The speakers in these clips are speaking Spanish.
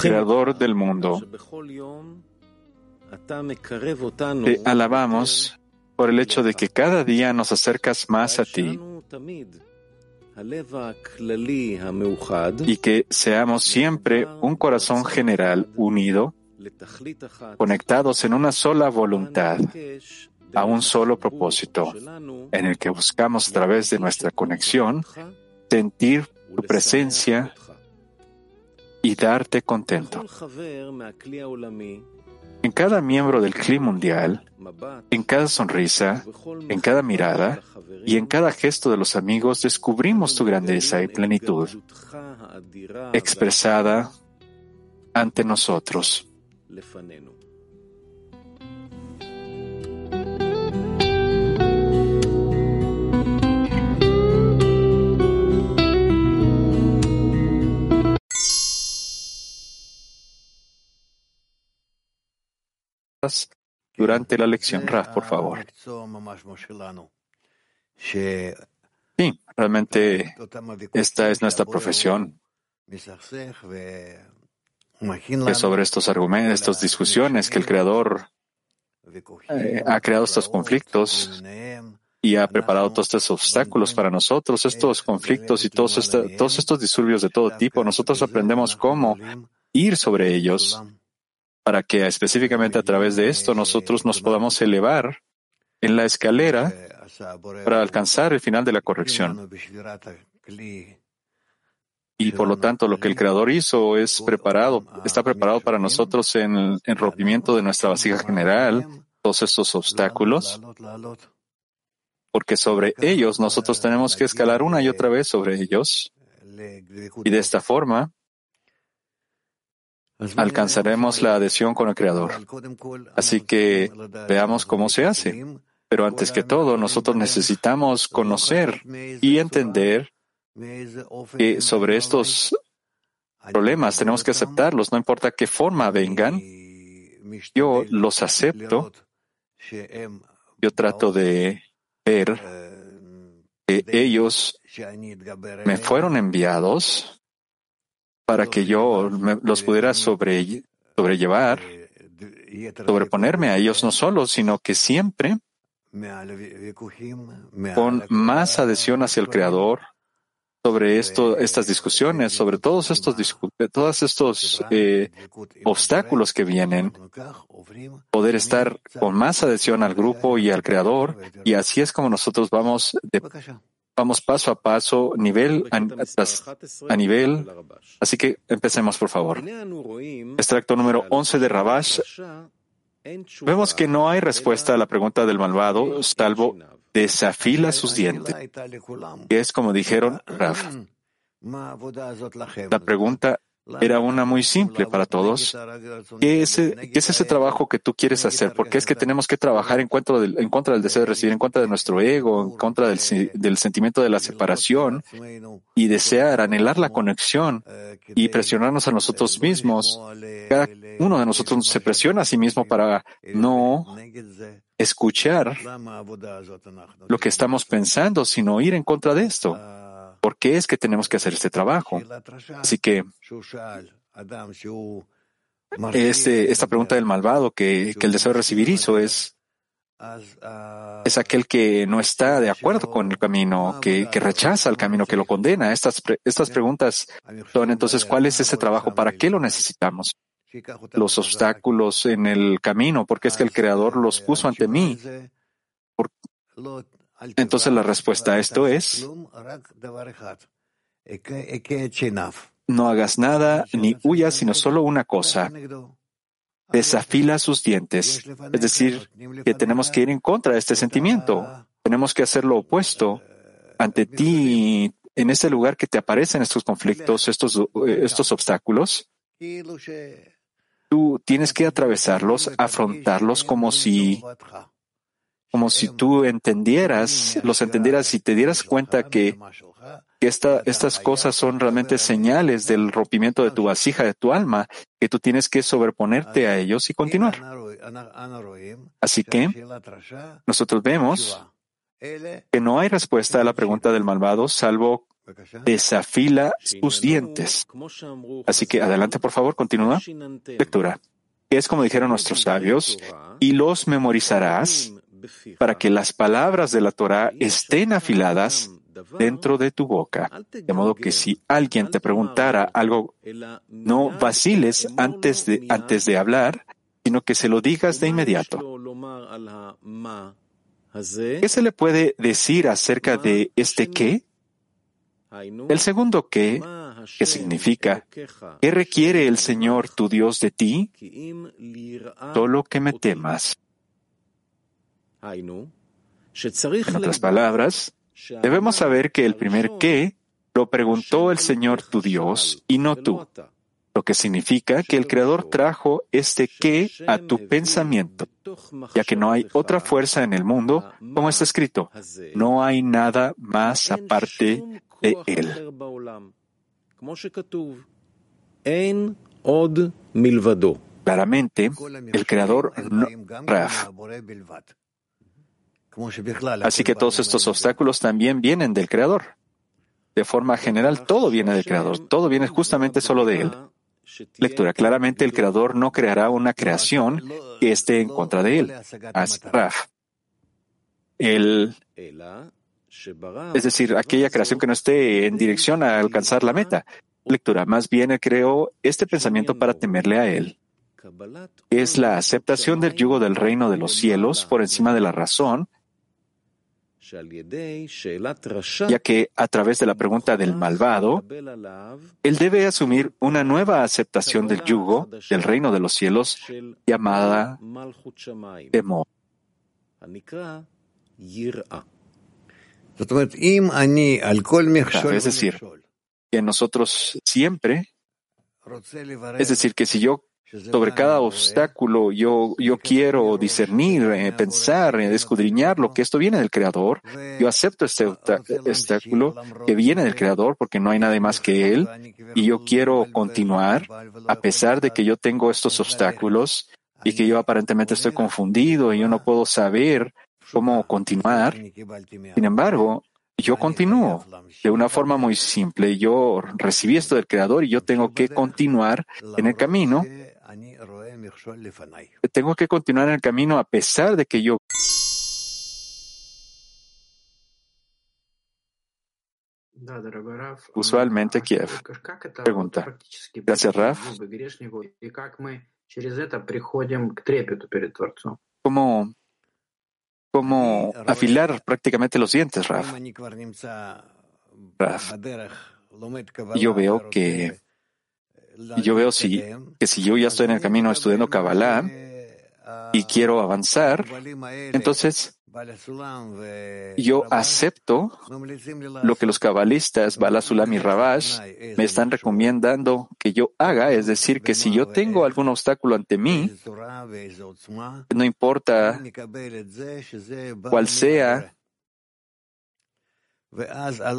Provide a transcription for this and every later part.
Creador del mundo, te alabamos por el hecho de que cada día nos acercas más a ti y que seamos siempre un corazón general unido, conectados en una sola voluntad, a un solo propósito, en el que buscamos a través de nuestra conexión sentir tu presencia y darte contento. En cada miembro del CLI mundial, en cada sonrisa, en cada mirada y en cada gesto de los amigos descubrimos tu grandeza y plenitud expresada ante nosotros. Durante la lección. Raf, por favor. Sí, realmente esta es nuestra profesión. Que sobre estos argumentos, estas discusiones, que el Creador eh, ha creado estos conflictos y ha preparado todos estos obstáculos para nosotros, estos conflictos y todos, todos estos disturbios de todo tipo. Nosotros aprendemos cómo ir sobre ellos para que específicamente a través de esto nosotros nos podamos elevar en la escalera para alcanzar el final de la corrección. Y por lo tanto, lo que el Creador hizo es preparado, está preparado para nosotros en el rompimiento de nuestra vasija general, todos estos obstáculos, porque sobre ellos nosotros tenemos que escalar una y otra vez sobre ellos. Y de esta forma, alcanzaremos la adhesión con el Creador. Así que veamos cómo se hace. Pero antes que todo, nosotros necesitamos conocer y entender que sobre estos problemas tenemos que aceptarlos, no importa qué forma vengan. Yo los acepto. Yo trato de ver que ellos me fueron enviados para que yo los pudiera sobrellevar, sobreponerme a ellos no solo, sino que siempre con más adhesión hacia el Creador sobre estas discusiones, sobre todos estos, todos estos eh, obstáculos que vienen, poder estar con más adhesión al grupo y al Creador, y así es como nosotros vamos de Vamos paso a paso, nivel a, nivel. Así que empecemos, por favor. Extracto número 11 de Rabash. Vemos que no hay respuesta a la pregunta del malvado, salvo desafila sus dientes. Que es como dijeron Raf. La pregunta era una muy simple para todos. ¿Qué es, ese trabajo que tú quieres hacer? Porque es que tenemos que trabajar en contra, del, deseo de recibir, en contra de nuestro ego, en contra del, del sentimiento de la separación y desear, anhelar la conexión y presionarnos a nosotros mismos. Cada uno de nosotros se presiona a sí mismo para no escuchar lo que estamos pensando, sino ir en contra de esto. ¿Por qué es que tenemos que hacer este trabajo? Así que este, esta pregunta del malvado que, el deseo de recibir hizo es, es aquel que no está de acuerdo con el camino, que, rechaza el camino, que lo condena. Estas, estas preguntas son entonces, ¿cuál es ese trabajo? ¿Para qué lo necesitamos? Los obstáculos en el camino, porque es que el Creador los puso ante mí. Entonces la respuesta a esto es, no hagas nada ni huyas, sino solo una cosa. Desafila sus dientes. Es decir, que tenemos que ir en contra de este sentimiento. Tenemos que hacer lo opuesto ante ti en ese lugar que te aparecen estos conflictos, estos, estos obstáculos. Tú tienes que atravesarlos, afrontarlos como si como si tú entendieras, los entendieras y te dieras cuenta que, estas cosas son realmente señales del rompimiento de tu vasija, de tu alma, que tú tienes que sobreponerte a ellos y continuar. Así que nosotros vemos que no hay respuesta a la pregunta del malvado salvo desafila sus dientes. Así que adelante, por favor, continúa. Lectura. Es como dijeron nuestros sabios, y los memorizarás para que las palabras de la Torah estén afiladas dentro de tu boca. De modo que si alguien te preguntara algo, no vaciles antes de, antes de hablar, sino que se lo digas de inmediato. ¿Qué se le puede decir acerca de este qué? El segundo qué, que significa, ¿qué requiere el Señor tu Dios de ti? Solo que me temas. En otras palabras, debemos saber que el primer qué lo preguntó el Señor tu Dios y no tú, lo que significa que el Creador trajo este qué a tu pensamiento, ya que no hay otra fuerza en el mundo, como está escrito, no hay nada más aparte de Él. Claramente, el Creador no, Raf, Así que todos estos obstáculos también vienen del Creador. De forma general, todo viene del Creador, todo viene justamente solo de Él. Lectura. Claramente el Creador no creará una creación que esté en contra de Él. Asraf. El, es decir, aquella creación que no esté en dirección a alcanzar la meta. Lectura. Más bien creó este pensamiento para temerle a Él. Es la aceptación del yugo del reino de los cielos por encima de la razón ya que a través de la pregunta del malvado, él debe asumir una nueva aceptación del yugo del reino de los cielos llamada temor. Es decir, que nosotros siempre, es decir, que si yo sobre cada obstáculo yo, yo quiero discernir, eh, pensar, eh, escudriñar lo que esto viene del Creador. Yo acepto este obstáculo que viene del Creador porque no hay nadie más que Él y yo quiero continuar a pesar de que yo tengo estos obstáculos y que yo aparentemente estoy confundido y yo no puedo saber cómo continuar. Sin embargo, yo continúo de una forma muy simple. Yo recibí esto del Creador y yo tengo que continuar en el camino tengo que continuar en el camino a pesar de que yo Usualmente Kiev. Pregunta. Gracias, Raf. ¿Cómo, cómo afilar prácticamente los dientes, Raf? Raf. Yo veo que yo veo si, que si yo ya estoy en el camino estudiando Kabbalah y quiero avanzar, entonces yo acepto lo que los cabalistas Balasulam y Rabash me están recomendando que yo haga, es decir, que si yo tengo algún obstáculo ante mí, no importa cuál sea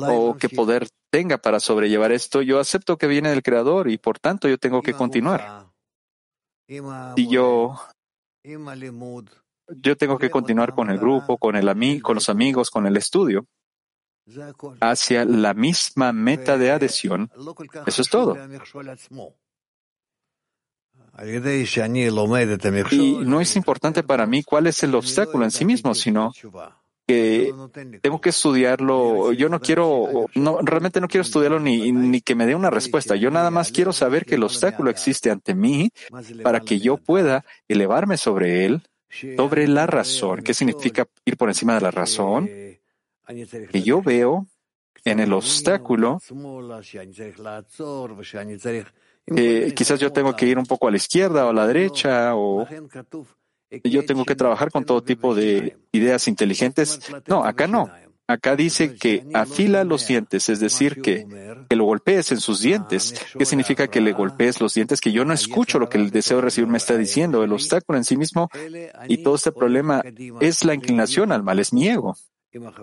o qué poder tenga para sobrellevar esto, yo acepto que viene del Creador y por tanto yo tengo que continuar. Y yo, yo tengo que continuar con el grupo, con, el con los amigos, con el estudio, hacia la misma meta de adhesión. Eso es todo. Y no es importante para mí cuál es el obstáculo en sí mismo, sino que tengo que estudiarlo. Yo no quiero, no, realmente no quiero estudiarlo ni, ni que me dé una respuesta. Yo nada más quiero saber que el obstáculo existe ante mí para que yo pueda elevarme sobre él, sobre la razón. ¿Qué significa ir por encima de la razón? Que yo veo en el obstáculo que quizás yo tengo que ir un poco a la izquierda o a la derecha o yo tengo que trabajar con todo tipo de ideas inteligentes. No, acá no. Acá dice que afila los dientes, es decir, que, que lo golpees en sus dientes. ¿Qué significa que le golpees los dientes? Que yo no escucho lo que el deseo de recibir me está diciendo. El obstáculo en sí mismo y todo este problema es la inclinación al mal, es mi ego.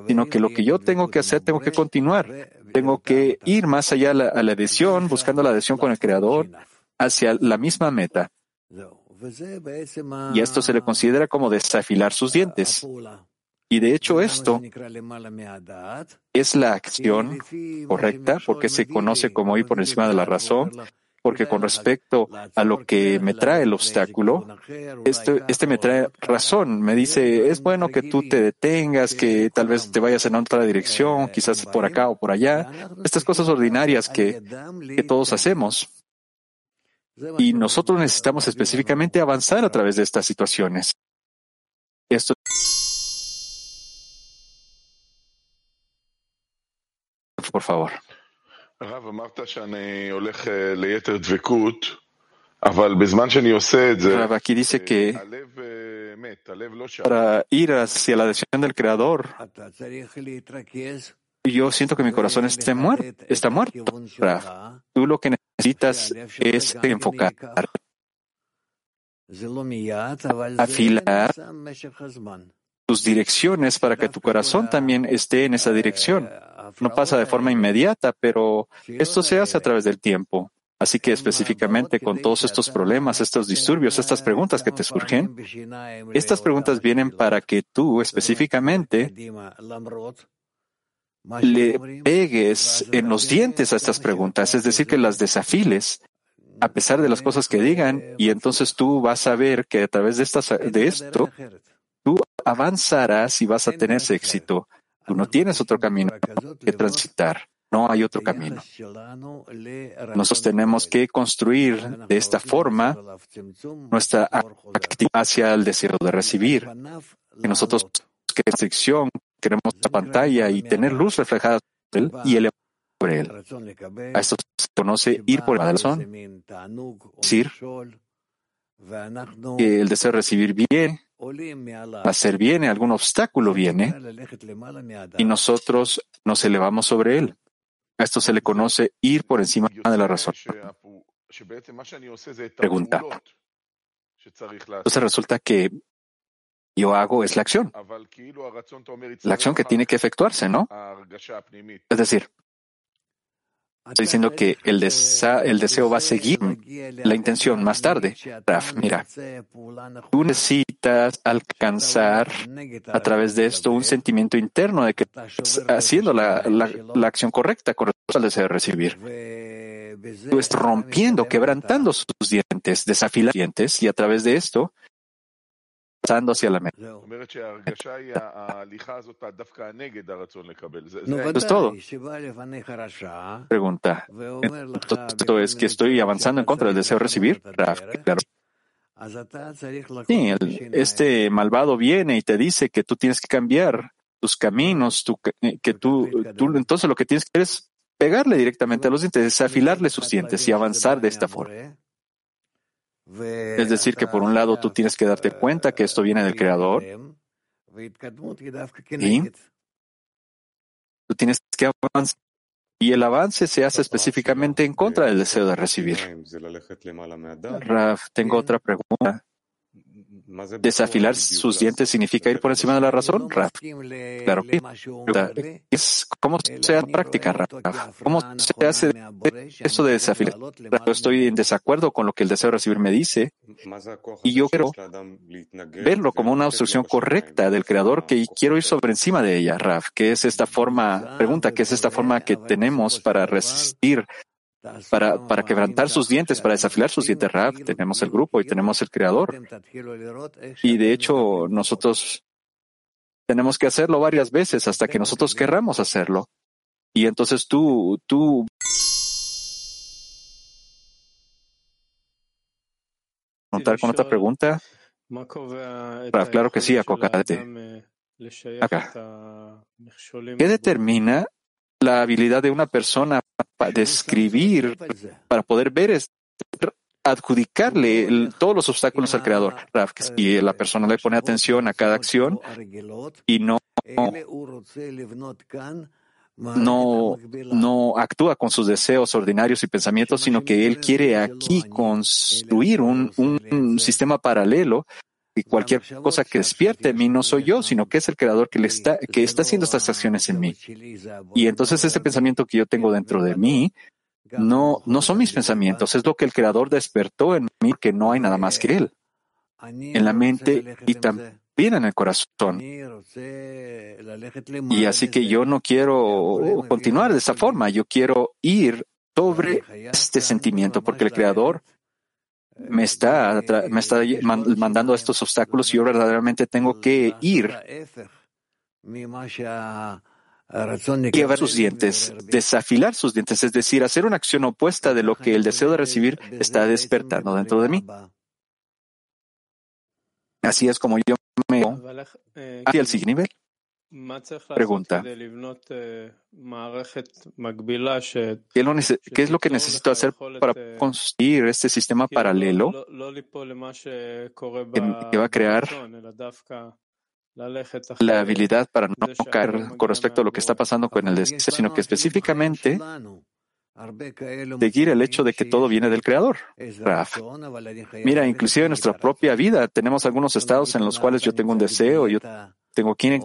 Sino que lo que yo tengo que hacer, tengo que continuar. Tengo que ir más allá a la, a la adhesión, buscando la adhesión con el Creador, hacia la misma meta. Y esto se le considera como desafilar sus dientes. Y de hecho esto es la acción correcta porque se conoce como ir por encima de la razón, porque con respecto a lo que me trae el obstáculo, este, este me trae razón, me dice, es bueno que tú te detengas, que tal vez te vayas en otra dirección, quizás por acá o por allá, estas cosas ordinarias que todos hacemos. Y nosotros necesitamos específicamente avanzar a través de estas situaciones. Esto por favor. Rav, aquí dice que para ir hacia la decisión del Creador, yo siento que mi corazón está muerto. Está muerto. Rav, tú lo que necesitas es enfocar, afilar tus direcciones para que tu corazón también esté en esa dirección. No pasa de forma inmediata, pero esto se hace a través del tiempo. Así que específicamente con todos estos problemas, estos disturbios, estas preguntas que te surgen, estas preguntas vienen para que tú específicamente le pegues en los dientes a estas preguntas, es decir, que las desafiles a pesar de las cosas que digan, y entonces tú vas a ver que a través de, estas, de esto, tú avanzarás y vas a tener ese éxito. Tú no tienes otro camino que transitar. No hay otro camino. Nosotros tenemos que construir de esta forma nuestra actividad hacia el deseo de recibir. Que nosotros que restricción, queremos la pantalla y tener luz reflejada y el sobre él. A esto se conoce ir por el corazón, decir que el deseo de recibir bien, hacer bien, algún obstáculo viene y nosotros nos elevamos sobre él. A esto se le conoce ir por encima de la razón. Pregunta. Entonces resulta que yo hago es la acción. La acción que tiene que efectuarse, ¿no? Es decir, Estoy diciendo que el, deseo va a seguir la intención más tarde. Raf, mira, tú necesitas alcanzar a través de esto un sentimiento interno de que estás haciendo la, la, acción correcta con respecto al deseo de recibir. Tú estás rompiendo, quebrantando sus dientes, desafilando dientes y a través de esto pasando hacia la meta. Eso es todo. Pregunta. Esto es que estoy avanzando en contra del deseo de recibir. Claro. Sí, este malvado viene y te dice que tú tienes que cambiar tus caminos, eh, que tú, tú, entonces lo que tienes que hacer es pegarle directamente a los dientes, desafilarle sus dientes y avanzar de esta forma. Es decir, que por un lado tú tienes que darte cuenta que esto viene del Creador y tú tienes que avanzar. Y el avance se hace específicamente en contra del deseo de recibir. Raf, tengo otra pregunta. ¿Desafilar sus dientes significa ir por encima de la razón, Raf? Claro que es ¿Cómo se hace práctica, Raf? ¿Cómo se hace eso de desafilar? Yo estoy en desacuerdo con lo que el deseo de recibir me dice y yo quiero verlo como una obstrucción correcta del Creador que quiero ir sobre encima de ella, Raf, que es esta forma, pregunta, ¿qué es esta forma que tenemos para resistir para, para quebrantar sus dientes, para desafilar sus dientes Raf. Tenemos el grupo y tenemos el creador. Y de hecho, nosotros tenemos que hacerlo varias veces hasta que nosotros querramos hacerlo. Y entonces tú, tú contar con otra pregunta. Claro que sí, acocate. Acá. ¿Qué determina la habilidad de una persona para describir, para poder ver, es adjudicarle todos los obstáculos al creador. Y la persona le pone atención a cada acción y no, no, no actúa con sus deseos ordinarios y pensamientos, sino que él quiere aquí construir un, un sistema paralelo y cualquier cosa que despierte en mí no soy yo, sino que es el creador que, le está, que está haciendo estas acciones en mí. Y entonces ese pensamiento que yo tengo dentro de mí no, no son mis pensamientos, es lo que el creador despertó en mí, que no hay nada más que él. En la mente y, bien en el corazón. Y así que yo no quiero continuar de esa forma. Yo quiero ir sobre este sentimiento porque el Creador me está, me está mandando estos obstáculos y yo verdaderamente tengo que ir y ver sus dientes, desafilar sus dientes, es decir, hacer una acción opuesta de lo que el deseo de recibir está despertando dentro de mí. Así es como yo me hacia el siguiente nivel. Pregunta. ¿Qué es lo que necesito hacer para construir este sistema paralelo que va a crear la habilidad para no caer con respecto a lo que está pasando con el deseo, sino que específicamente seguir el hecho de que todo viene del Creador. Mira, inclusive en nuestra propia vida tenemos algunos estados en los cuales yo tengo un deseo, yo tengo quien,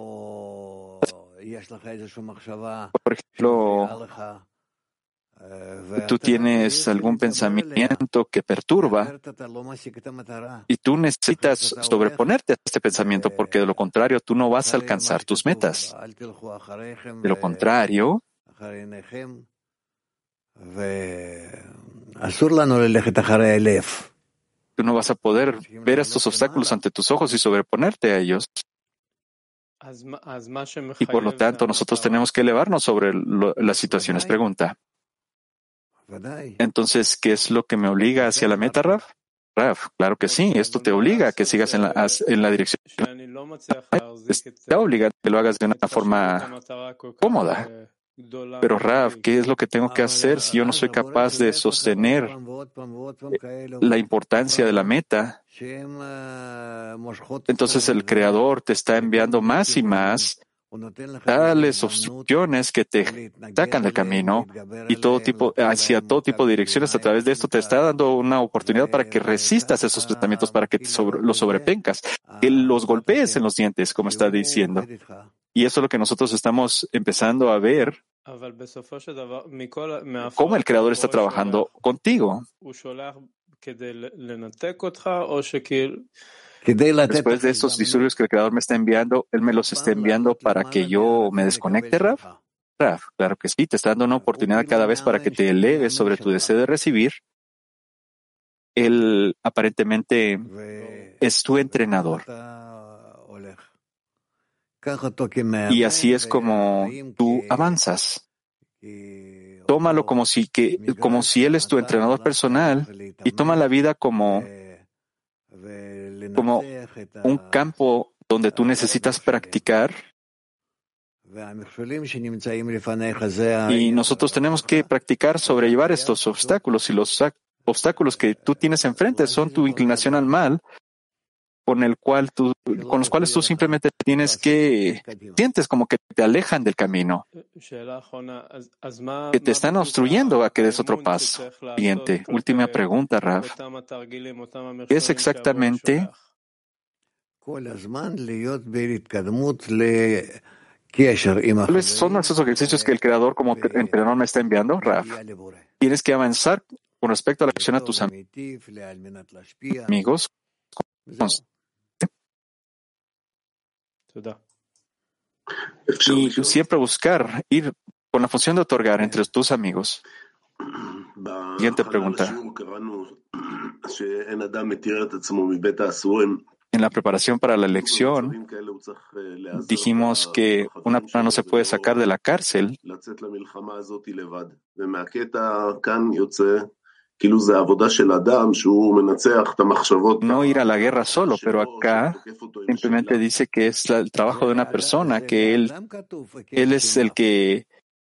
por ejemplo, tú tienes algún pensamiento que perturba y tú necesitas sobreponerte a este pensamiento porque de lo contrario tú no vas a alcanzar tus metas. De lo contrario, tú no vas a poder ver estos obstáculos ante tus ojos y sobreponerte a ellos. Y por lo tanto, nosotros tenemos que elevarnos sobre las situaciones. Pregunta. Entonces, ¿qué es lo que me obliga hacia la meta, Raf? Raf, claro que sí, esto te obliga a que sigas en la, en la dirección. Te obliga a que lo hagas de una forma cómoda. Pero Raf, ¿qué es lo que tengo que hacer si yo no soy capaz de sostener la importancia de la meta? Entonces el Creador te está enviando más y más tales obstrucciones que te sacan del camino y todo tipo, hacia todo tipo de direcciones a través de esto te está dando una oportunidad para que resistas esos pensamientos, para que los sobrepencas, que los golpees en los dientes, como está diciendo. Y eso es lo que nosotros estamos empezando a ver, cómo el Creador está trabajando contigo. Después de estos disturbios que el Creador me está enviando, Él me los está enviando para que yo me desconecte, Raf. Raf, claro que sí, te está dando una oportunidad cada vez para que te eleves sobre tu deseo de recibir. Él aparentemente es tu entrenador. Y así es como tú avanzas. Tómalo como si, que, como si Él es tu entrenador personal y toma la vida como como un campo donde tú necesitas practicar. Y nosotros tenemos que practicar sobrellevar estos obstáculos y los obstáculos que tú tienes enfrente son tu inclinación al mal con el cual tú, con los cuales tú simplemente tienes que sientes como que te alejan del camino, que te están obstruyendo a que des otro paso. Siguiente, última pregunta, Raf. ¿Qué es exactamente ¿Cuáles son esos ejercicios que el creador como entrenador me está enviando, Raf? Tienes que avanzar con respecto a la acción a tus amigos y siempre buscar ir con la función de otorgar entre tus amigos. Siguiente pregunta. En la preparación para la elección, dijimos que una persona no se puede sacar de la cárcel no ir a la guerra solo, pero acá simplemente dice que es el trabajo de una persona, que él, él es el que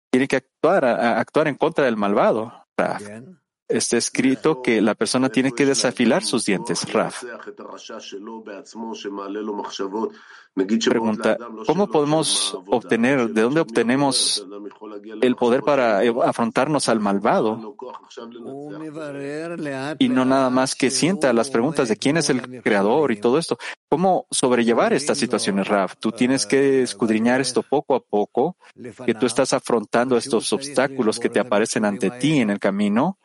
tiene que actuar, actuar en contra del malvado está escrito que la persona tiene que desafilar sus dientes. Raf. Pregunta, ¿cómo podemos obtener, de dónde obtenemos el poder para afrontarnos al malvado? Y no nada más que sienta las preguntas de quién es el creador y todo esto. ¿Cómo sobrellevar estas situaciones, Raf? Tú tienes que escudriñar esto poco a poco, que tú estás afrontando estos obstáculos que te aparecen ante ti en el camino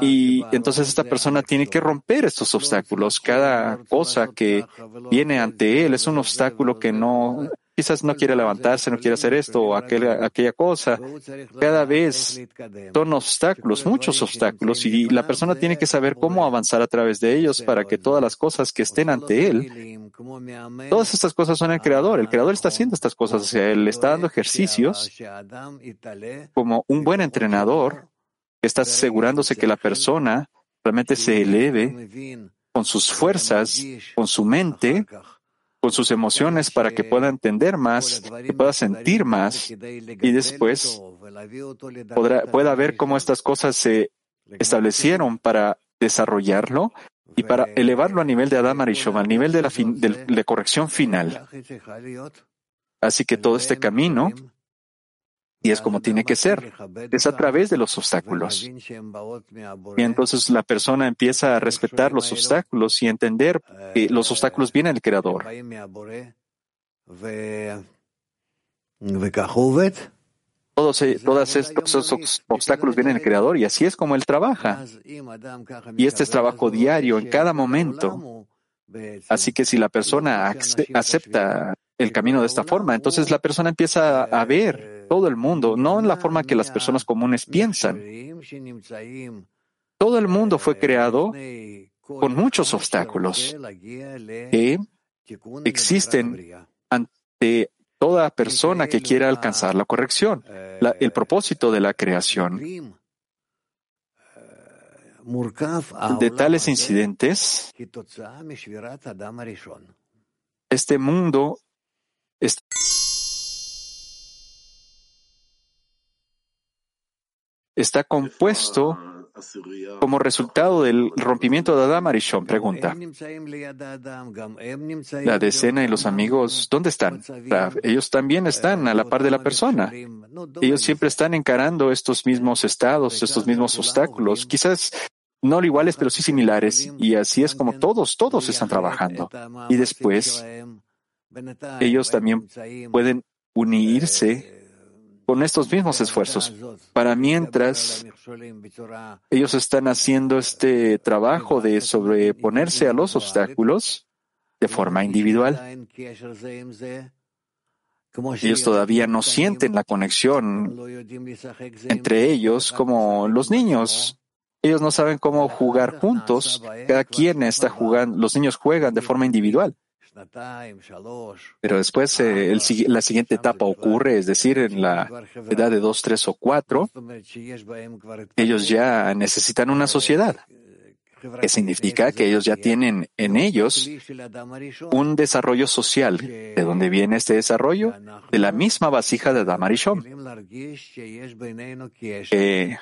Y entonces esta persona tiene que romper estos obstáculos. Cada cosa que viene ante él es un obstáculo que no, quizás no quiere levantarse, no quiere hacer esto o aquella, aquella cosa. Cada vez son obstáculos, muchos obstáculos, y la persona tiene que saber cómo avanzar a través de ellos para que todas las cosas que estén ante él, todas estas cosas son el creador. El creador está haciendo estas cosas, o sea, él está dando ejercicios como un buen entrenador está asegurándose que la persona realmente se eleve con sus fuerzas, con su mente, con sus emociones para que pueda entender más, que pueda sentir más y después podrá, pueda ver cómo estas cosas se establecieron para desarrollarlo y para elevarlo a nivel de Adam Arishom, al nivel de la, de la corrección final. Así que todo este camino y es como tiene que ser. Es a través de los obstáculos. Y entonces la persona empieza a respetar los obstáculos y entender que los obstáculos vienen del Creador. Todos, eh, todos estos obstáculos vienen del Creador y así es como Él trabaja. Y este es trabajo diario en cada momento. Así que si la persona acepta el camino de esta forma, entonces la persona empieza a ver todo el mundo, no en la forma que las personas comunes piensan. Todo el mundo fue creado con muchos obstáculos que existen ante toda persona que quiera alcanzar la corrección, el propósito de la creación. De tales incidentes, este mundo está compuesto como resultado del rompimiento de Adam Arishon. Pregunta. La decena y los amigos, ¿dónde están? Ellos también están a la par de la persona. Ellos siempre están encarando estos mismos estados, estos mismos obstáculos. Quizás no iguales, pero sí similares. Y así es como todos, todos están trabajando. Y después, ellos también pueden unirse con estos mismos esfuerzos. Para mientras ellos están haciendo este trabajo de sobreponerse a los obstáculos de forma individual, ellos todavía no sienten la conexión entre ellos como los niños. Ellos no saben cómo jugar juntos. Cada quien está jugando, los niños juegan de forma individual. Pero después eh, la siguiente etapa ocurre, es decir, en la edad de dos, tres o cuatro, ellos ya necesitan una sociedad, que significa que ellos ya tienen en ellos un desarrollo social. ¿De dónde viene este desarrollo? De la misma vasija de Damarishon. Eh,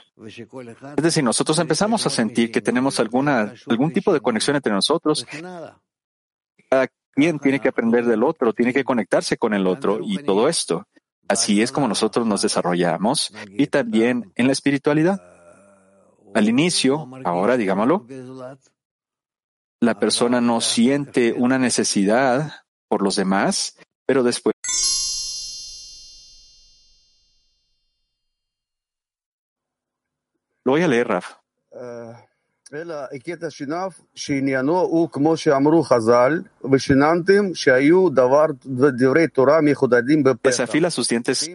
es decir, nosotros empezamos a sentir que tenemos alguna, algún tipo de conexión entre nosotros. Cada quien tiene que aprender del otro, tiene que conectarse con el otro y todo esto. Así es como nosotros nos desarrollamos y también en la espiritualidad. Al inicio, ahora digámoslo, la persona no siente una necesidad por los demás, pero después lo voy a leer, Eh, Desafía las siguientes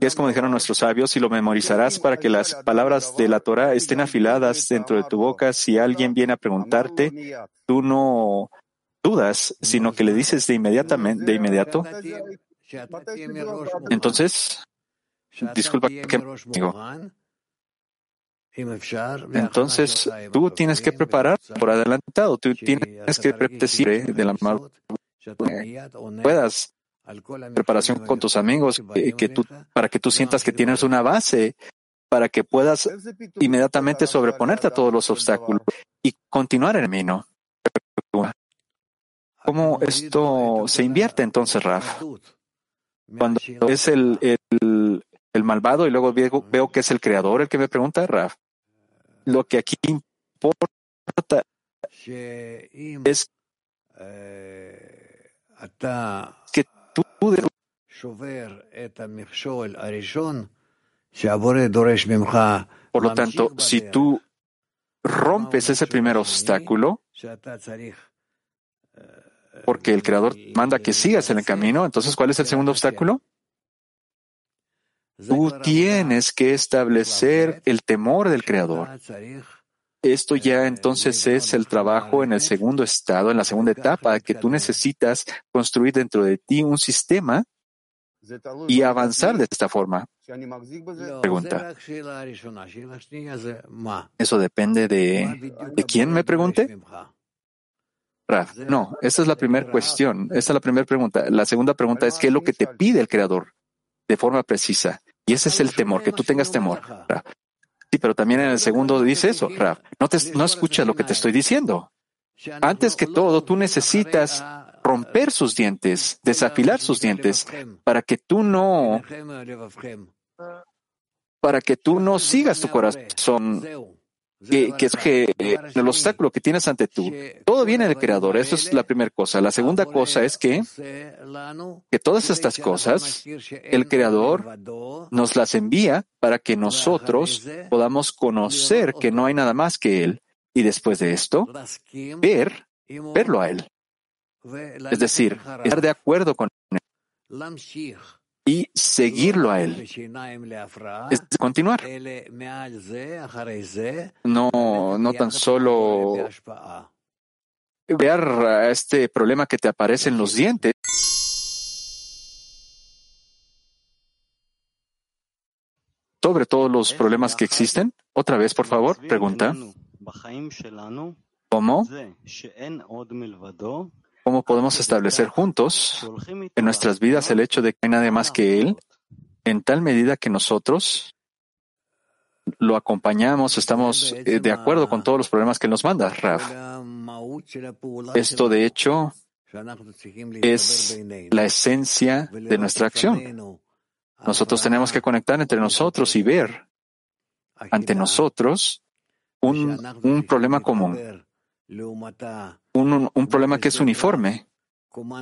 que es como dijeron nuestros sabios, y lo memorizarás para que las palabras de la Torah estén afiladas dentro de tu boca. Si alguien viene a preguntarte, tú no dudas, sino que le dices de inmediatamente, de inmediato. Entonces, disculpa que digo. Entonces, tú tienes que preparar por adelantado, tú tienes que decir de la mano puedas preparación con tus amigos que, tú, para que tú sientas que tienes una base para que puedas inmediatamente sobreponerte a todos los obstáculos y continuar en el camino. ¿Cómo esto se invierte entonces, Raf? Cuando es el, el, malvado y luego veo, que es el creador el que me pregunta, Raf. Lo que aquí importa es que tú Por lo tanto, si tú rompes ese primer obstáculo, porque el Creador manda que sigas en el camino, entonces, ¿cuál es el segundo obstáculo? Tú tienes que establecer el temor del Creador. Esto ya entonces es el trabajo en el segundo estado, en la segunda etapa, que tú necesitas construir dentro de ti un sistema y avanzar de esta forma. Pregunta. ¿Eso depende de, de quién me pregunte? Raf, no, esa es la primera cuestión, esa es la primera pregunta. La segunda pregunta es qué es lo que te pide el Creador de forma precisa. Y ese es el temor, que tú tengas temor. Sí, pero también en el segundo dice eso, Raf. No, te, no escuchas lo que te estoy diciendo. Antes que todo, tú necesitas romper sus dientes, desafilar sus dientes, para que tú no, para que tú no sigas tu corazón que, que el obstáculo que tienes ante tú, todo viene del Creador. Eso es la primera cosa. La segunda cosa es que, que todas estas cosas, el Creador nos las envía para que nosotros podamos conocer que no hay nada más que Él. Y después de esto, ver, verlo a Él. Es decir, estar de acuerdo con Él y seguirlo a Él. Es continuar. No, no tan solo ver este problema que te aparece en los dientes. Sobre todos los problemas que existen. Otra vez, por favor, pregunta. ¿Cómo? ¿Cómo podemos establecer juntos en nuestras vidas el hecho de que hay nadie más que Él, en tal medida que nosotros lo acompañamos, estamos eh, de acuerdo con todos los problemas que nos manda, Raf? Esto, de hecho, es la esencia de nuestra acción. Nosotros tenemos que conectar entre nosotros y ver ante nosotros un, un problema común un, un problema que es uniforme.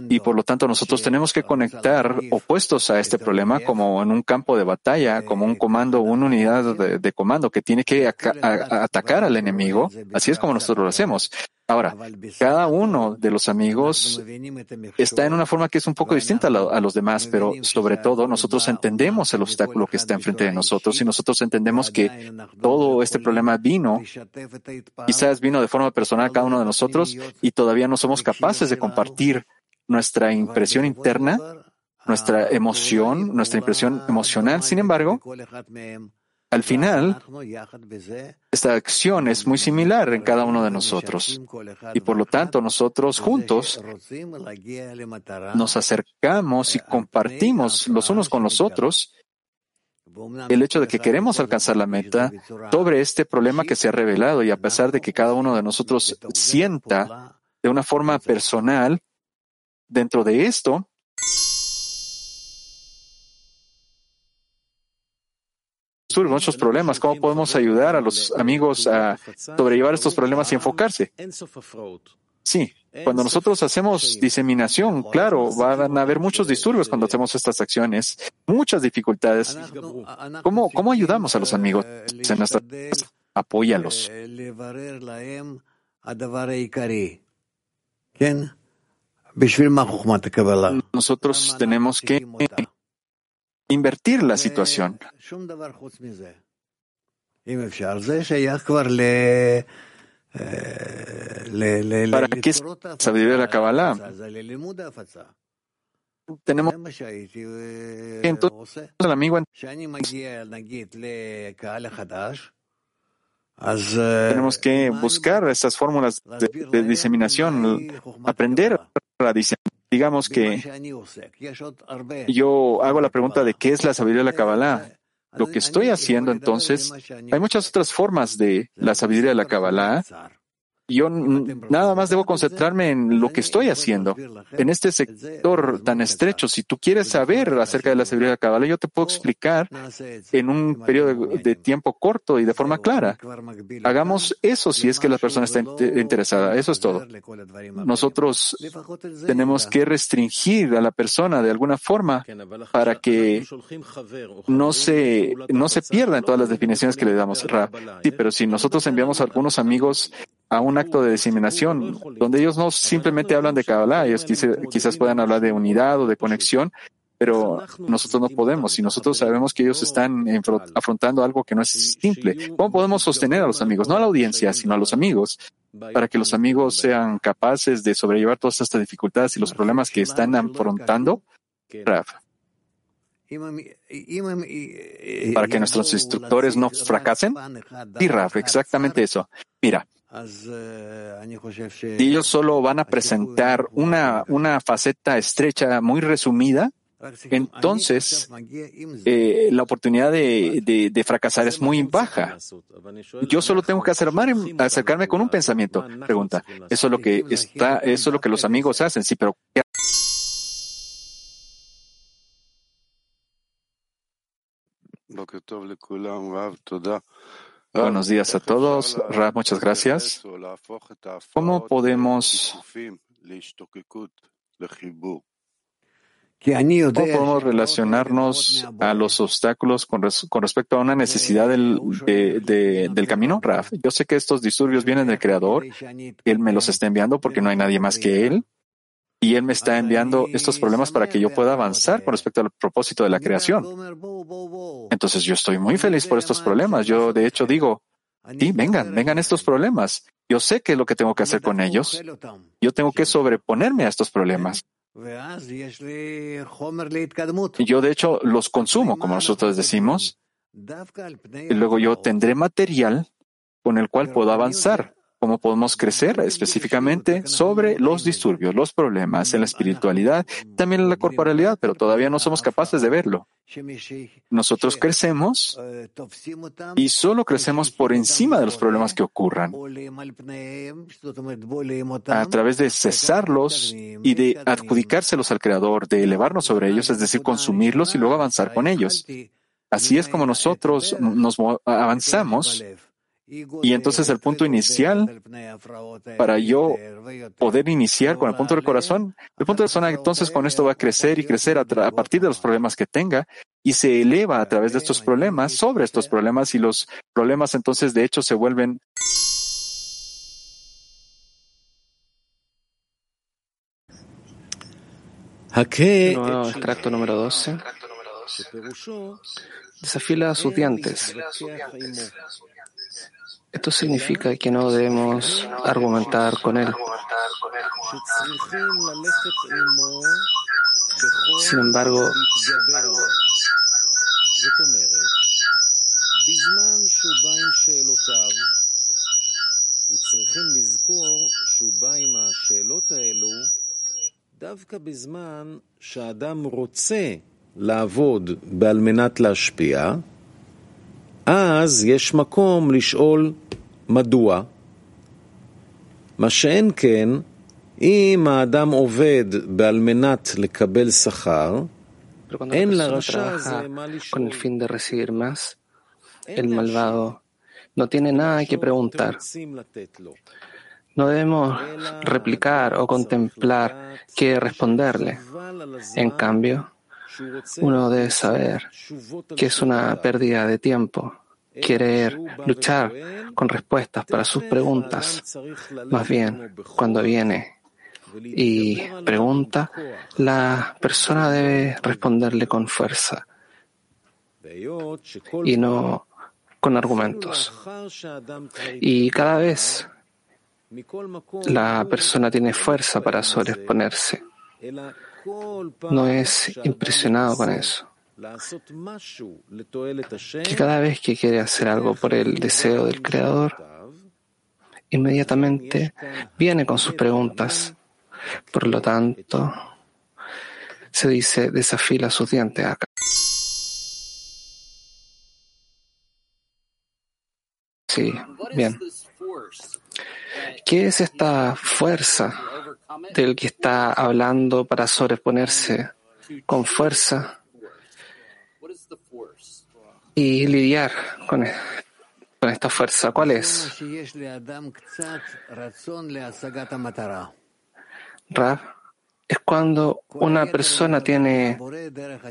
Y por lo tanto nosotros tenemos que conectar opuestos a este problema como en un campo de batalla, como un comando, una unidad de, comando que tiene que atacar al enemigo. Así es como nosotros lo hacemos. Ahora, cada uno de los amigos está en una forma que es un poco distinta a, los demás, pero sobre todo nosotros entendemos el obstáculo que está enfrente de nosotros y nosotros entendemos que todo este problema vino, quizás vino de forma personal a cada uno de nosotros y todavía no somos capaces de compartir nuestra impresión interna, nuestra emoción, nuestra impresión emocional. Sin embargo, al final, esta acción es muy similar en cada uno de nosotros. Y por lo tanto, nosotros juntos nos acercamos y compartimos los unos con los otros el hecho de que queremos alcanzar la meta sobre este problema que se ha revelado y a pesar de que cada uno de nosotros sienta de una forma personal dentro de esto, surgen muchos problemas. ¿Cómo podemos ayudar a los amigos a sobrellevar estos problemas y enfocarse? Sí, cuando nosotros hacemos diseminación, claro, van a haber muchos disturbios cuando hacemos estas acciones, muchas dificultades. ¿Cómo, cómo ayudamos a los amigos en Apóyalos. Nosotros tenemos que invertir la situación. ¿Para qué sabiduría de la Kabbalah? Tenemos que entonces el amigo tenemos que buscar estas fórmulas de, diseminación, aprender a diseminación digamos que yo hago la pregunta de qué es la sabiduría de la Kabbalah. Lo que estoy haciendo entonces, hay muchas otras formas de la sabiduría de la Kabbalah yo nada más debo concentrarme en lo que estoy haciendo. En este sector tan estrecho, si tú quieres saber acerca de la seguridad de Kabbalah, yo te puedo explicar en un periodo de tiempo corto y de forma clara. Hagamos eso si es que la persona está interesada. Eso es todo. Nosotros tenemos que restringir a la persona de alguna forma para que no se, no se pierda en todas las definiciones que le damos. Sí, pero si nosotros enviamos a algunos amigos a un acto de diseminación, donde ellos no simplemente hablan de Kabbalah, ellos quizás puedan hablar de unidad o de conexión, pero nosotros no podemos y nosotros sabemos que ellos están afrontando algo que no es simple. ¿Cómo podemos sostener a los amigos? No a la audiencia, sino a los amigos, para que los amigos sean capaces de sobrellevar todas estas dificultades y los problemas que están afrontando? Para que nuestros instructores no fracasen. Sí, Raf, exactamente eso. Mira, ellos solo van a presentar una, una faceta estrecha, muy resumida, entonces eh, la oportunidad de, de, fracasar es muy baja. Yo solo tengo que acercarme con un pensamiento. Pregunta. Eso es lo que está, eso es lo que los amigos hacen. Sí, pero Buenos días a todos. Rab, muchas gracias. ¿Cómo podemos ¿Cómo podemos relacionarnos a los obstáculos con, respecto a una necesidad del, del camino, Raf? Yo sé que estos disturbios vienen del Creador, Él me los está enviando porque no hay nadie más que Él, y Él me está enviando estos problemas para que yo pueda avanzar con respecto al propósito de la creación. Entonces yo estoy muy feliz por estos problemas. Yo de hecho digo, sí, vengan, vengan estos problemas. Yo sé qué es lo que tengo que hacer con ellos. Yo tengo que sobreponerme a estos problemas. Yo de hecho los consumo, como nosotros decimos, y luego yo tendré material con el cual puedo avanzar cómo podemos crecer específicamente sobre los disturbios, los problemas en la espiritualidad, también en la corporalidad, pero todavía no somos capaces de verlo. Nosotros crecemos y solo crecemos por encima de los problemas que ocurran, a través de cesarlos y de adjudicárselos al Creador, de elevarnos sobre ellos, es decir, consumirlos y luego avanzar con ellos. Así es como nosotros nos avanzamos y entonces el punto inicial para yo poder iniciar con el punto del corazón, el punto del corazón entonces con esto va a crecer y crecer a, partir de los problemas que tenga y se eleva a través de estos problemas sobre estos problemas y los problemas entonces de hecho se vuelven Nuevo extracto número 12. Desafila a sus dientes. Esto significa que no debemos argumentar con él. Sin embargo, דווקא בזמן שהאדם רוצה לעבוד על מנת להשפיע, אז יש מקום לשאול מדוע. מה שאין כן, אם האדם עובד בעל מנת לקבל שכר, אין לרשע הזה מה לשאול. el malvado no tiene nada que preguntar. No debemos replicar o contemplar qué responderle. En cambio, uno debe saber que es una pérdida de tiempo querer luchar con respuestas para sus preguntas. Más bien, cuando viene y pregunta, la persona debe responderle con fuerza y no con argumentos. Y cada vez la persona tiene fuerza para sobreexponerse. No es impresionado con eso. Que cada vez que quiere hacer algo por el deseo del Creador, inmediatamente viene con sus preguntas. Por lo tanto, se dice desafila sus dientes acá. Sí, bien. ¿Qué es esta fuerza del que está hablando para sobreponerse con fuerza y lidiar con, e-, con esta fuerza? ¿Cuál es? Rav, es cuando una persona tiene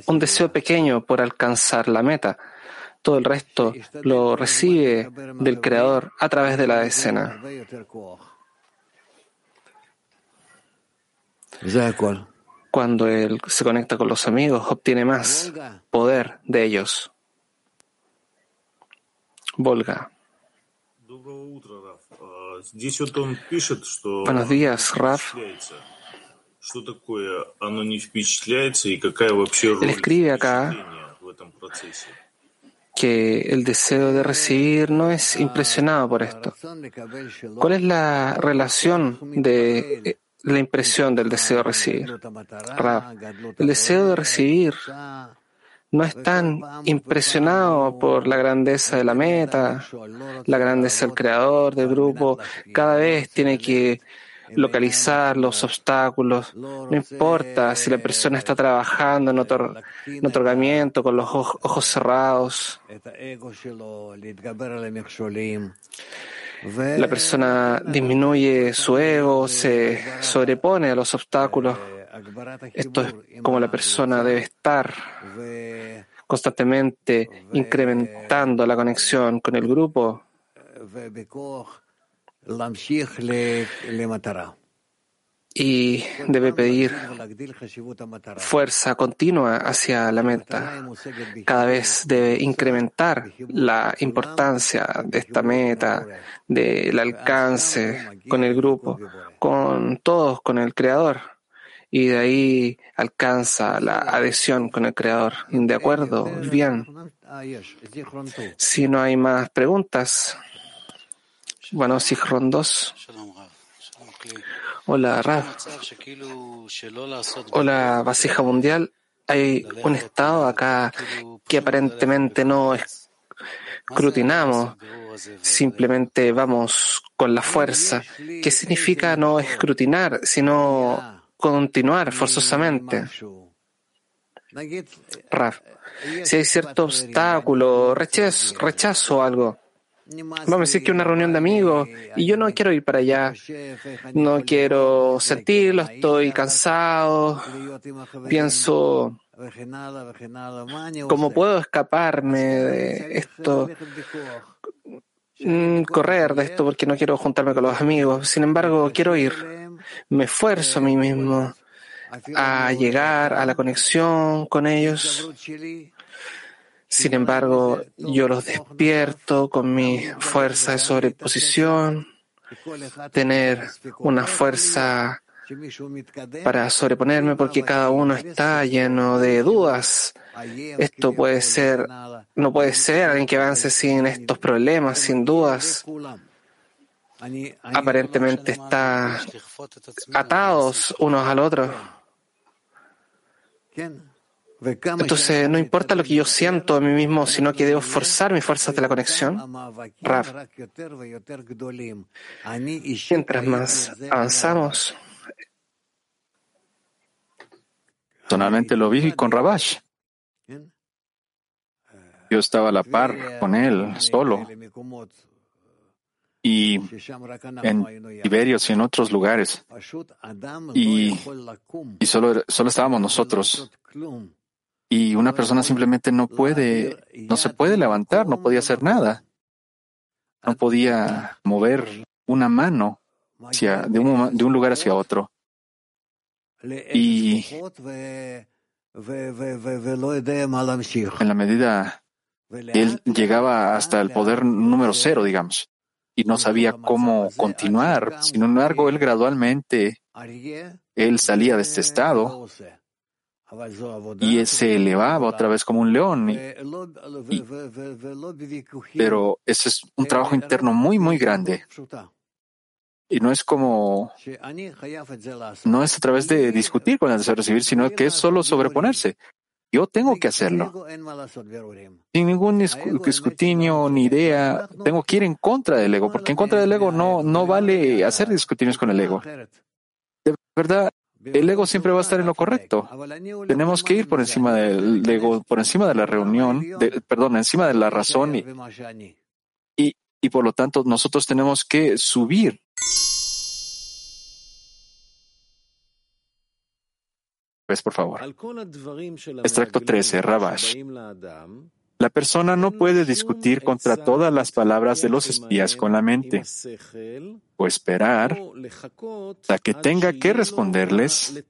un deseo pequeño por alcanzar la meta. Todo el resto lo recibe del Creador a través de la escena. Cuando él se conecta con los amigos, obtiene más poder de ellos. Volga. Buenos días, Raf. Él escribe acá que el deseo de recibir no es impresionado por esto. ¿Cuál es la relación de la impresión del deseo de recibir? el deseo de recibir no es tan impresionado por la grandeza de la meta, la grandeza del creador del grupo. Cada vez tiene que localizar los obstáculos. No importa si la persona está trabajando en, otorgamiento con los ojos cerrados. La persona disminuye su ego, se sobrepone a los obstáculos. Esto es como la persona debe estar constantemente incrementando la conexión con el grupo y debe pedir fuerza continua hacia la meta. Cada vez debe incrementar la importancia de esta meta, del alcance con el grupo, con todos, con el Creador. Y de ahí alcanza la adhesión con el Creador. ¿De acuerdo? Bien. Si no hay más preguntas. Bueno, Sigrón 2. Hola, Rab. Hola, Vasija Mundial. Hay un estado acá que aparentemente no escrutinamos, simplemente vamos con la fuerza. ¿Qué significa no escrutinar, sino continuar forzosamente? Rab, si hay cierto obstáculo, rechazo, rechazo algo Vamos a decir que una reunión de amigos y yo no quiero ir para allá, no quiero sentirlo, estoy cansado, pienso cómo puedo escaparme de esto, mm, correr de esto porque no quiero juntarme con los amigos, sin embargo quiero ir, me esfuerzo a mí mismo a llegar a la conexión con ellos sin embargo, yo los despierto con mi fuerza de sobreposición, tener una fuerza para sobreponerme porque cada uno está lleno de dudas. Esto puede ser, no puede ser alguien que avance sin estos problemas, sin dudas. Aparentemente está atados unos al otro. Entonces, no importa lo que yo siento a mí mismo, sino que debo forzar mis fuerzas de la conexión. Rav, mientras más avanzamos, personalmente lo vi con Rabash. Yo estaba a la par con él, solo. Y en Tiberios y en otros lugares. Y, y solo, solo estábamos nosotros y una persona simplemente no puede, no se puede levantar, no podía hacer nada. No podía mover una mano hacia, de, un, lugar hacia otro. Y en la medida él llegaba hasta el poder número cero, digamos, y no sabía cómo continuar. Sin embargo, él gradualmente, él salía de este estado y se elevaba otra vez como un león. pero ese es un trabajo interno muy, muy grande. Y no es como, no es a través de discutir con el deseo de recibir, sino que es solo sobreponerse. Yo tengo que hacerlo. Sin ningún escrutinio ni idea, tengo que ir en contra del ego, porque en contra del ego no, no vale hacer discutinios con el ego. De verdad, el ego siempre va a estar en lo correcto. Tenemos que ir por encima del ego, por encima de la reunión, perdón, encima de la razón y, y, y por lo tanto nosotros tenemos que subir Pues por favor. Extracto 13, Rabash. La persona no puede discutir contra todas las palabras de los espías con la mente, o esperar hasta que tenga que responderles,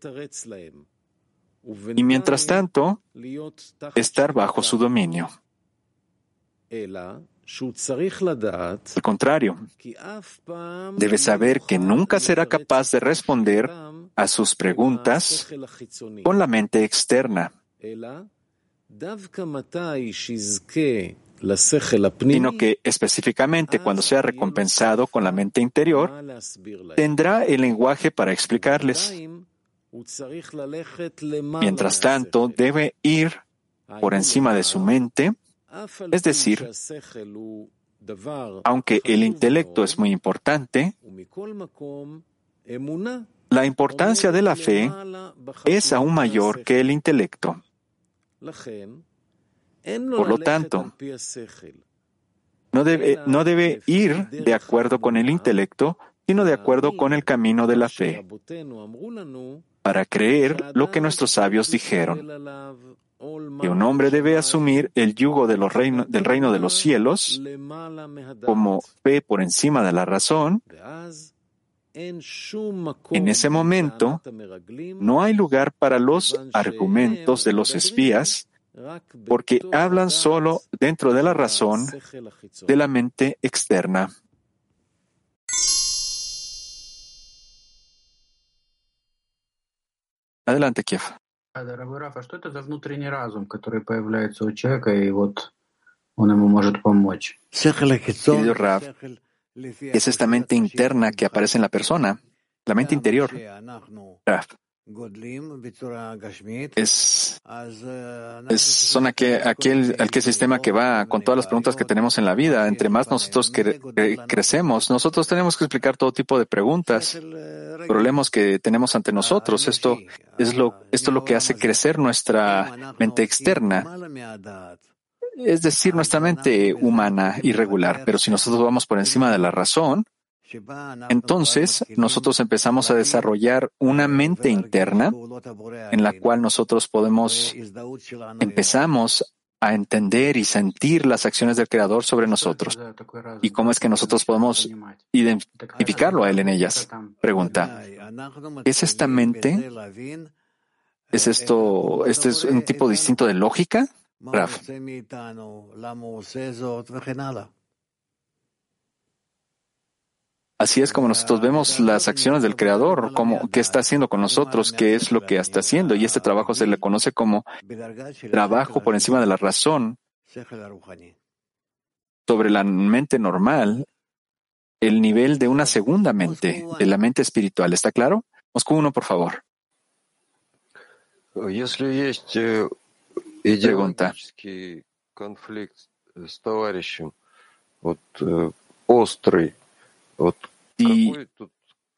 y mientras tanto, estar bajo su dominio. Al contrario, debe saber que nunca será capaz de responder a sus preguntas con la mente externa, sino que específicamente cuando sea recompensado con la mente interior, tendrá el lenguaje para explicarles. Mientras tanto, debe ir por encima de su mente es decir, aunque el intelecto es muy importante, la importancia de la fe es aún mayor que el intelecto. Por lo tanto, no debe, no debe ir de acuerdo con el intelecto, sino de acuerdo con el camino de la fe, para creer lo que nuestros sabios dijeron. que un hombre debe asumir el yugo de los del reino de los cielos como fe por encima de la razón, en ese momento, no hay lugar para los argumentos de los espías, porque hablan solo dentro de la razón de la mente externa. Adelante, Kiev es esta mente interna que aparece en la persona, la mente interior. Es, es son aquel, aquel, sistema que va con todas las preguntas que tenemos en la vida. Entre más nosotros crecemos, nosotros tenemos que explicar todo tipo de preguntas, problemas que tenemos ante nosotros. Esto es lo, esto es lo que hace crecer nuestra mente externa. Es decir, nuestra mente humana irregular. Pero si nosotros vamos por encima de la razón, entonces, nosotros empezamos a desarrollar una mente interna en la cual nosotros podemos, empezamos a entender y sentir las acciones del Creador sobre nosotros. ¿Y cómo es que nosotros podemos identificarlo a Él en ellas? Pregunta. ¿Es esta mente? ¿Es esto, este es un tipo distinto de lógica? Raf. Así es como nosotros vemos las acciones del Creador, como qué está haciendo con nosotros, qué es lo que está haciendo. Y este trabajo se le conoce como trabajo por encima de la razón sobre la mente normal, el nivel de una segunda mente, de la mente espiritual. ¿Está claro? Moscú uno, por favor. Pregunta. Si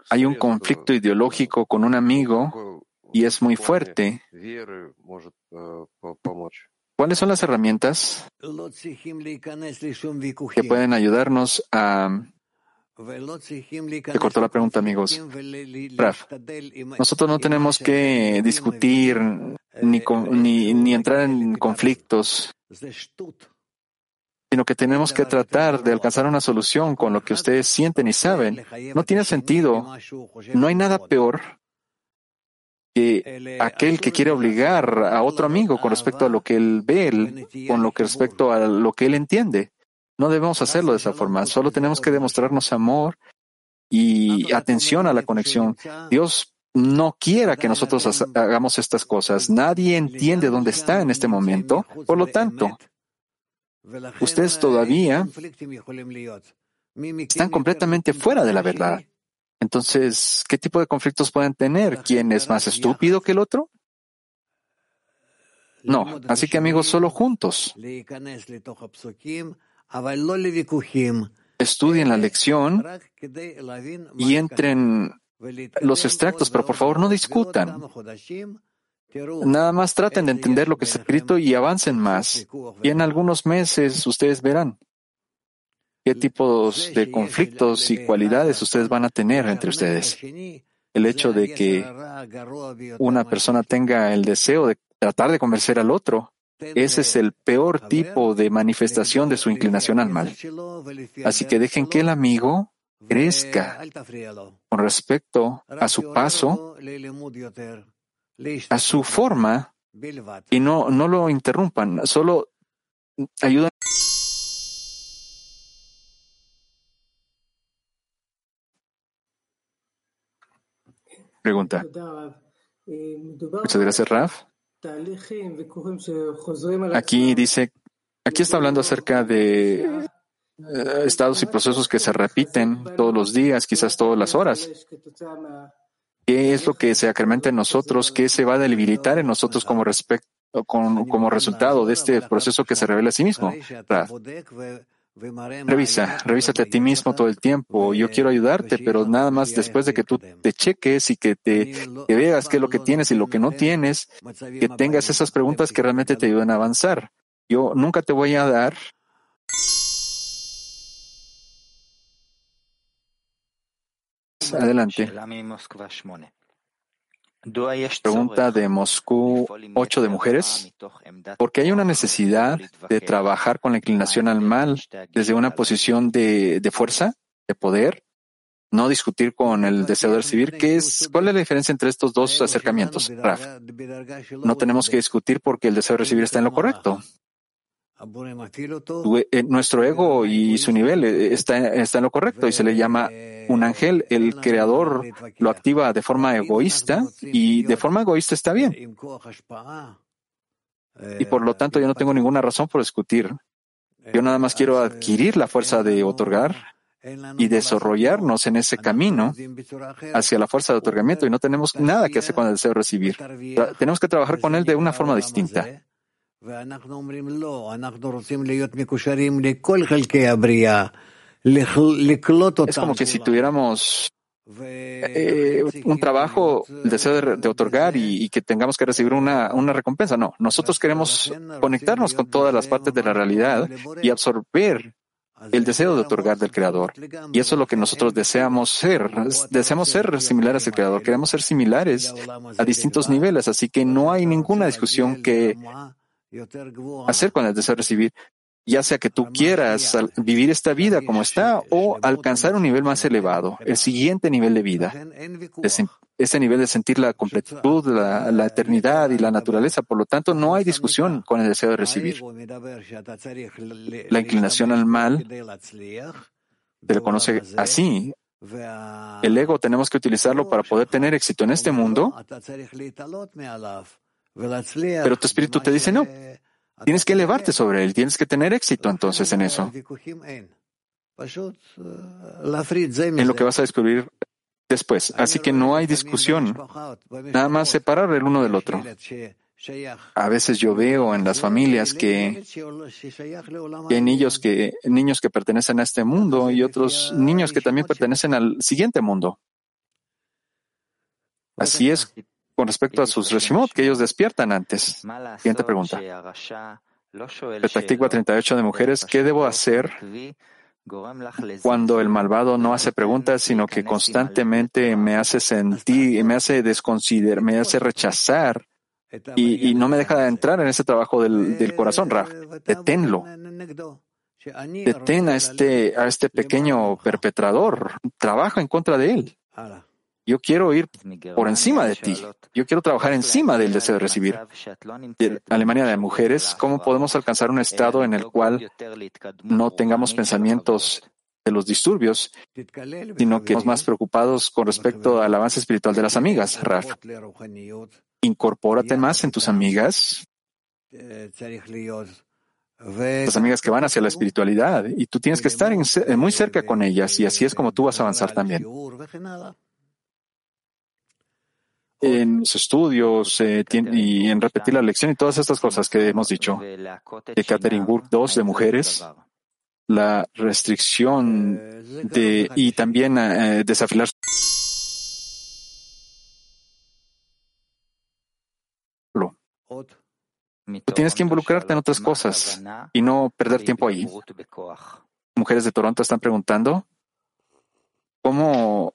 hay un conflicto ideológico con un amigo y es muy fuerte, ¿cuáles son las herramientas que pueden ayudarnos a... Se cortó la pregunta, amigos. nosotros no tenemos que discutir ni, ni, ni entrar en conflictos sino que tenemos que tratar de alcanzar una solución con lo que ustedes sienten y saben. No tiene sentido. No hay nada peor que aquel que quiere obligar a otro amigo con respecto a lo que él ve, con lo que respecto a lo que él entiende. No debemos hacerlo de esa forma. Solo tenemos que demostrarnos amor y atención a la conexión. Dios no quiera que nosotros hagamos estas cosas. Nadie entiende dónde está en este momento. Por lo tanto, ustedes todavía están completamente fuera de la verdad. Entonces, ¿qué tipo de conflictos pueden tener? ¿Quién es más estúpido que el otro? No, así que amigos, solo juntos. Estudien la lección y entren los extractos, pero por favor no discutan. Nada más traten de entender lo que está escrito y avancen más. Y en algunos meses ustedes verán qué tipos de conflictos y cualidades ustedes van a tener entre ustedes. El hecho de que una persona tenga el deseo de tratar de convencer al otro, ese es el peor tipo de manifestación de su inclinación al mal. Así que dejen que el amigo crezca con respecto a su paso, a su forma, y no, no lo interrumpan, solo ayuden. Pregunta. Muchas gracias, Raf. Aquí dice, aquí está hablando acerca de eh, estados y procesos que se repiten todos los días, quizás todas las horas. ¿Qué es lo que se acrementa en nosotros? ¿Qué se va a debilitar en nosotros como, resultado de este proceso que se revela a sí mismo? Revisa, revísate a ti mismo todo el tiempo. Yo quiero ayudarte, pero nada más después de que tú te cheques y que te veas qué es lo que tienes y lo que no tienes, que tengas esas preguntas que realmente te ayuden a avanzar. Yo nunca te voy a dar Adelante. Pregunta de Moscú 8 de mujeres. Porque hay una necesidad de trabajar con la inclinación al mal desde una posición de, de fuerza, de poder, no discutir con el deseo de recibir. ¿Qué es, ¿Cuál es la diferencia entre estos dos acercamientos, Raf? No tenemos que discutir porque el deseo de recibir está en lo correcto. Eh, nuestro ego y su nivel eh, está, está en lo correcto y se le llama un ángel. El creador lo activa de forma egoísta y de forma egoísta está bien. Y por lo tanto yo no tengo ninguna razón por discutir. Yo nada más quiero adquirir la fuerza de otorgar y desarrollarnos en ese camino hacia la fuerza de otorgamiento y no tenemos nada que hacer con el deseo de recibir. Tenemos que trabajar con él de una forma distinta. Es como que si tuviéramos eh, un trabajo, el deseo de, otorgar y, que tengamos que recibir una, una recompensa. No, nosotros queremos conectarnos con todas las partes de la realidad y absorber el deseo de otorgar del Creador. Y eso es lo que nosotros deseamos ser. Deseamos ser similares al Creador. Queremos ser similares a distintos niveles. Así que no hay ninguna discusión que hacer con el deseo de recibir, ya sea que tú quieras vivir esta vida como está o alcanzar un nivel más elevado, el siguiente nivel de vida, ese nivel de sentir la completitud, la, eternidad y la naturaleza. Por lo tanto, no hay discusión con el deseo de recibir. La inclinación al mal se le conoce así. El ego tenemos que utilizarlo para poder tener éxito en este mundo pero tu espíritu te dice no. Tienes que elevarte sobre él, tienes que tener éxito entonces en eso. En lo que vas a descubrir después. Así que no hay discusión. Nada más separar el uno del otro. A veces yo veo en las familias que, hay niños que, niños que pertenecen a este mundo y otros niños que también pertenecen al siguiente mundo. Así es con respecto a sus Reshimot que ellos despiertan antes. Siguiente pregunta. Retractigua 38 de mujeres, ¿qué debo hacer cuando el malvado no hace preguntas, sino que constantemente me hace sentir, me hace desconsiderar, me hace rechazar y, no me deja entrar en ese trabajo del, corazón, Raf? Deténlo. Detén a este, a este pequeño perpetrador. Trabaja en contra de él. Yo quiero ir por encima de ti. Yo quiero trabajar encima del deseo de recibir. Alemania de mujeres, ¿cómo podemos alcanzar un estado en el cual no tengamos pensamientos de los disturbios, sino que estamos más preocupados con respecto al avance espiritual de las amigas, Raf? Incorpórate más en tus amigas, las amigas que van hacia la espiritualidad, y tú tienes que estar muy cerca con ellas, y así es como tú vas a avanzar también. En los estudios eh, y en repetir la lección y todas estas cosas que hemos dicho. De Katerinburg 2 de mujeres, la restricción de, y también eh, desafilar Tú tienes que involucrarte en otras cosas y no perder tiempo ahí. Mujeres de Toronto están preguntando cómo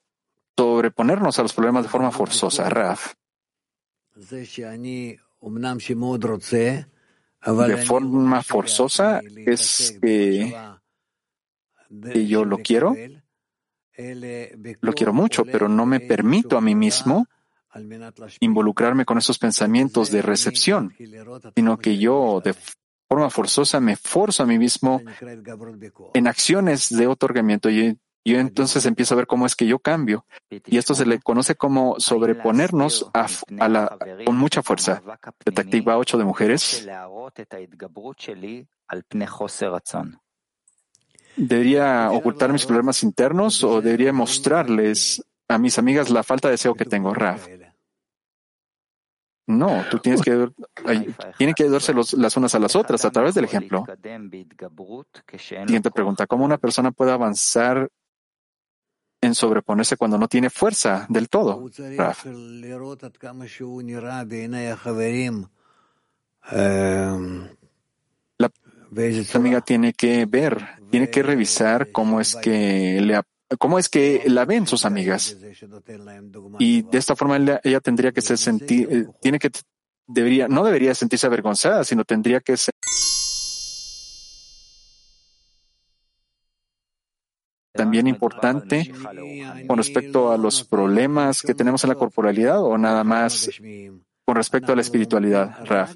sobreponernos a los problemas de forma forzosa, Raf. De forma forzosa es que, que yo lo quiero, lo quiero mucho, pero no me permito a mí mismo involucrarme con esos pensamientos de recepción, sino que yo de forma forzosa me forzo a mí mismo en acciones de otorgamiento. Y yo entonces empiezo a ver cómo es que yo cambio. Y esto se le conoce como sobreponernos a, la, con mucha fuerza. Detectiva 8 de mujeres. ¿Debería ocultar mis problemas internos o debería mostrarles a mis amigas la falta de deseo que tengo, Raf? No, tú tienes que, tienen que ayudarse las unas a las otras a través del ejemplo. Siguiente pregunta. ¿Cómo una persona puede avanzar en sobreponerse cuando no tiene fuerza del todo? Raf. La amiga tiene que ver, tiene que revisar cómo es que le cómo es que la ven sus amigas. Y de esta forma ella, tendría que se sentir, eh, tiene que, debería, no debería sentirse avergonzada, sino tendría que ser también importante con respecto a los problemas que tenemos en la corporalidad o nada más con respecto a la espiritualidad, Raf.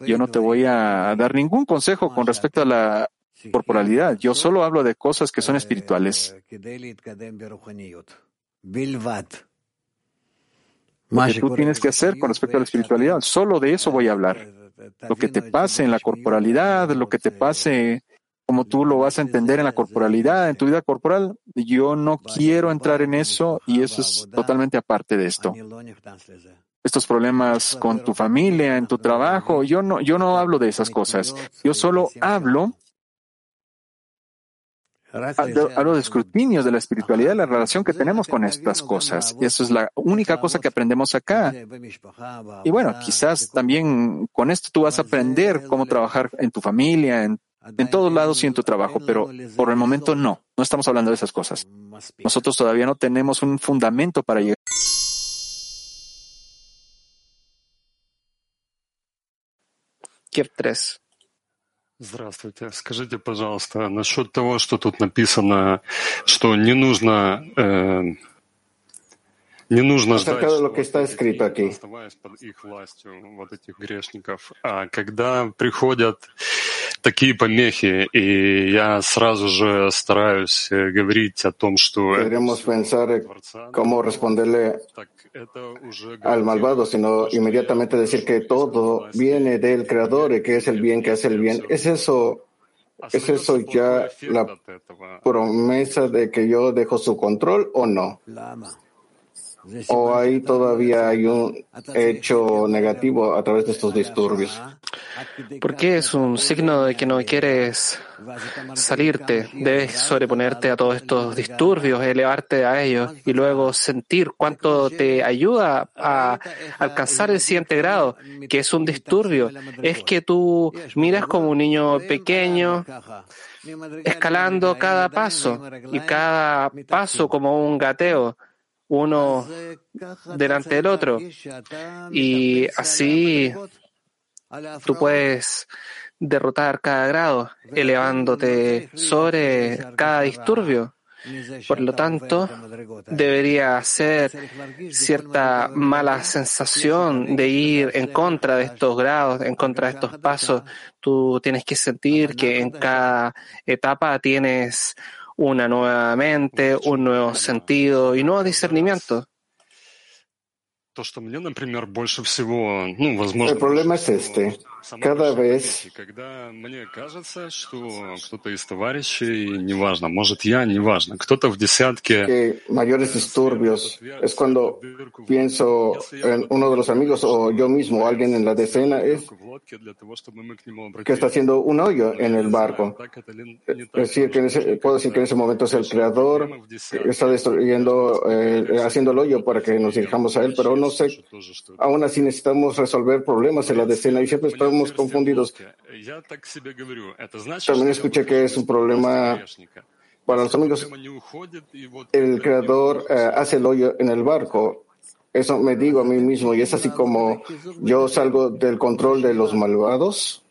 Yo no te voy a dar ningún consejo con respecto a la corporalidad. Yo solo hablo de cosas que son espirituales. Lo que tú tienes que hacer con respecto a la espiritualidad, solo de eso voy a hablar. Lo que te pase en la corporalidad, lo que te pase como tú lo vas a entender en la corporalidad, en tu vida corporal, yo no quiero entrar en eso y eso es totalmente aparte de esto. Estos problemas con tu familia, en tu trabajo, yo no, yo no hablo de esas cosas. Yo solo hablo hablo de escrutinio de la espiritualidad, la relación que tenemos con estas cosas. Y eso es la única cosa que aprendemos acá. Y bueno, quizás también con esto tú vas a aprender cómo trabajar en tu familia, en, en todos lados y en tu trabajo, pero por el momento no, no estamos hablando de esas cosas. Nosotros todavía no tenemos un fundamento para llegar. Kiev 3. Здравствуйте. Скажите, пожалуйста, насчет того, что тут написано, что не нужно э, не нужно ждать, de lo que está escrito aquí. оставаясь под их властью вот этих грешников. А когда приходят такие помехи, и я сразу же стараюсь говорить о том, что Deberíamos pensar cómo responderle al malvado, sino inmediatamente decir que todo viene del Creador y que es el bien que hace el bien. ¿Es eso, es eso ya la promesa de que yo dejo su control o no? ¿O ahí todavía hay un hecho negativo a través de estos disturbios? Porque es un signo de que no quieres salirte, debes sobreponerte a todos estos disturbios, elevarte a ellos y luego sentir cuánto te ayuda a alcanzar el siguiente grado, que es un disturbio. Es que tú miras como un niño pequeño escalando cada paso y cada paso como un gateo uno delante del otro. Y así tú puedes derrotar cada grado, elevándote sobre cada disturbio. Por lo tanto, debería ser cierta mala sensación de ir en contra de estos grados, en contra de estos pasos. Tú tienes que sentir que en cada etapa tienes una nueva mente, un nuevo sentido y nuevo discernimiento. El problema es este. Cada vez que mayores disturbios es cuando pienso en uno de los amigos o yo mismo o alguien en la decena es que está haciendo un hoyo en el barco. Es decir, que puedo decir que en ese momento es el creador está destruyendo, eh, haciendo el hoyo para que nos dirijamos a él, pero no sé, aún así necesitamos resolver problemas en la decena y siempre estamos confundidos. También escuché que es un problema para los amigos. El creador eh, hace el hoyo en el barco. Eso me digo a mí mismo y es así como yo salgo del control de los malvados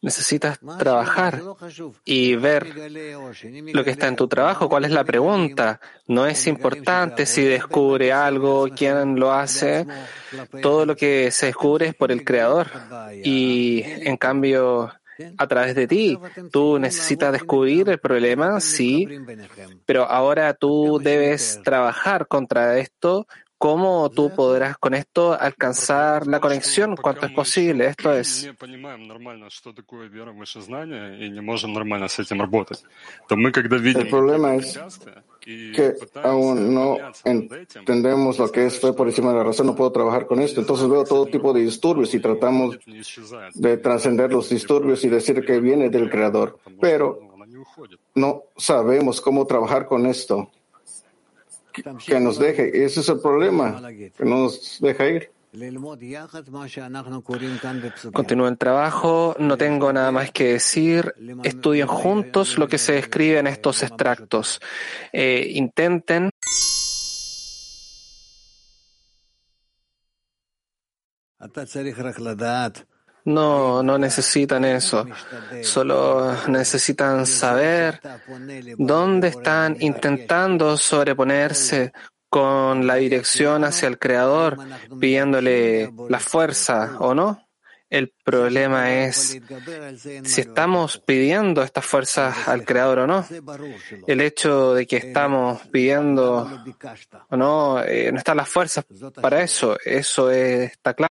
necesitas trabajar y ver lo que está en tu trabajo. ¿Cuál es la pregunta? No es importante si descubre algo, quién lo hace. Todo lo que se descubre es por el creador. Y en cambio, a través de ti, tú necesitas descubrir el problema, sí, pero ahora tú debes trabajar contra esto ¿Cómo tú podrás con esto alcanzar la conexión cuanto es posible? Esto es. El problema es que aún no entendemos lo que es fe por encima de la razón, no puedo trabajar con esto. Entonces veo todo tipo de disturbios y tratamos de trascender los disturbios y decir que viene del Creador. Pero no sabemos cómo trabajar con esto que nos deje. Ese es el problema, que no nos deja ir. Continúa el trabajo, no tengo nada más que decir. Estudien juntos lo que se escribe en estos extractos. Eh, intenten. No, no necesitan eso. Solo necesitan saber dónde están intentando sobreponerse con la dirección hacia el Creador, pidiéndole la fuerza o no. El problema es si estamos pidiendo estas fuerzas al Creador o no. El hecho de que estamos pidiendo o no, eh, no están las fuerzas para eso. Eso está claro.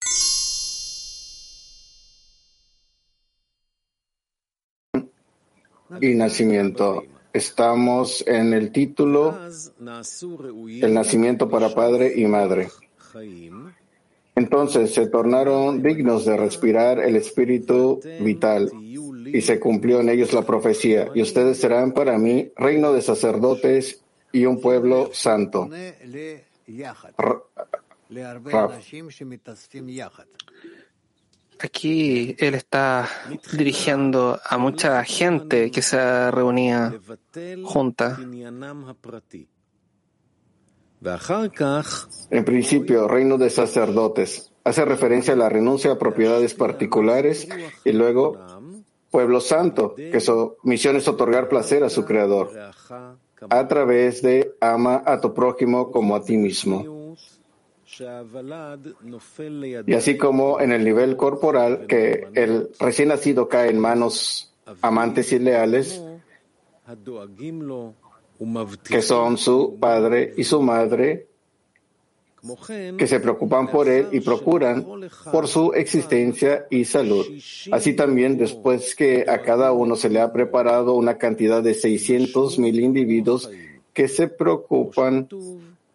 Y nacimiento. Estamos en el título El nacimiento para padre y madre. Entonces se tornaron dignos de respirar el espíritu vital y se cumplió en ellos la profecía. Y ustedes serán para mí reino de sacerdotes y un pueblo santo. Aquí él está dirigiendo a mucha gente que se reunía junta. En principio, reino de sacerdotes. Hace referencia a la renuncia a propiedades particulares y luego pueblo santo, que su misión es otorgar placer a su creador a través de ama a tu prójimo como a ti mismo. Y así como en el nivel corporal, que el recién nacido cae en manos amantes y leales, que son su padre y su madre, que se preocupan por él y procuran por su existencia y salud. Así también, después que a cada uno se le ha preparado una cantidad de 600 mil individuos que se preocupan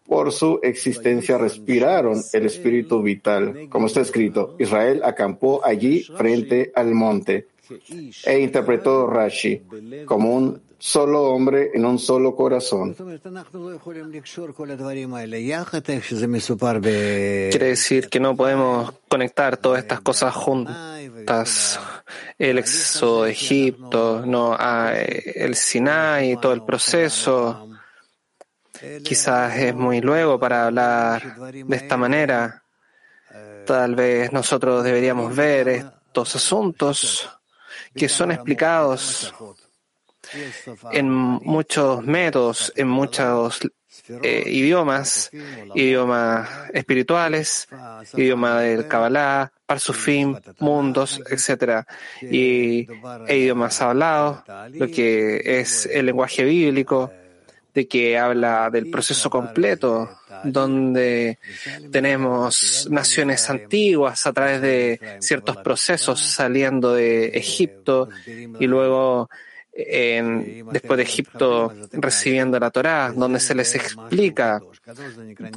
por su existencia respiraron el espíritu vital. Como está escrito, Israel acampó allí frente al monte e interpretó Rashi como un solo hombre en un solo corazón. Quiere decir que no podemos conectar todas estas cosas juntas. El de Egipto, no, el Sinai, todo el proceso Quizás es muy luego para hablar de esta manera. Tal vez nosotros deberíamos ver estos asuntos que son explicados en muchos métodos, en muchos eh, idiomas, idiomas espirituales, idioma del Kabbalah, Parsufim, mundos, etc. Y e idiomas hablados, lo que es el lenguaje bíblico de que habla del proceso completo, donde tenemos naciones antiguas a través de ciertos procesos saliendo de Egipto y luego después de Egipto recibiendo la Torá, donde se les explica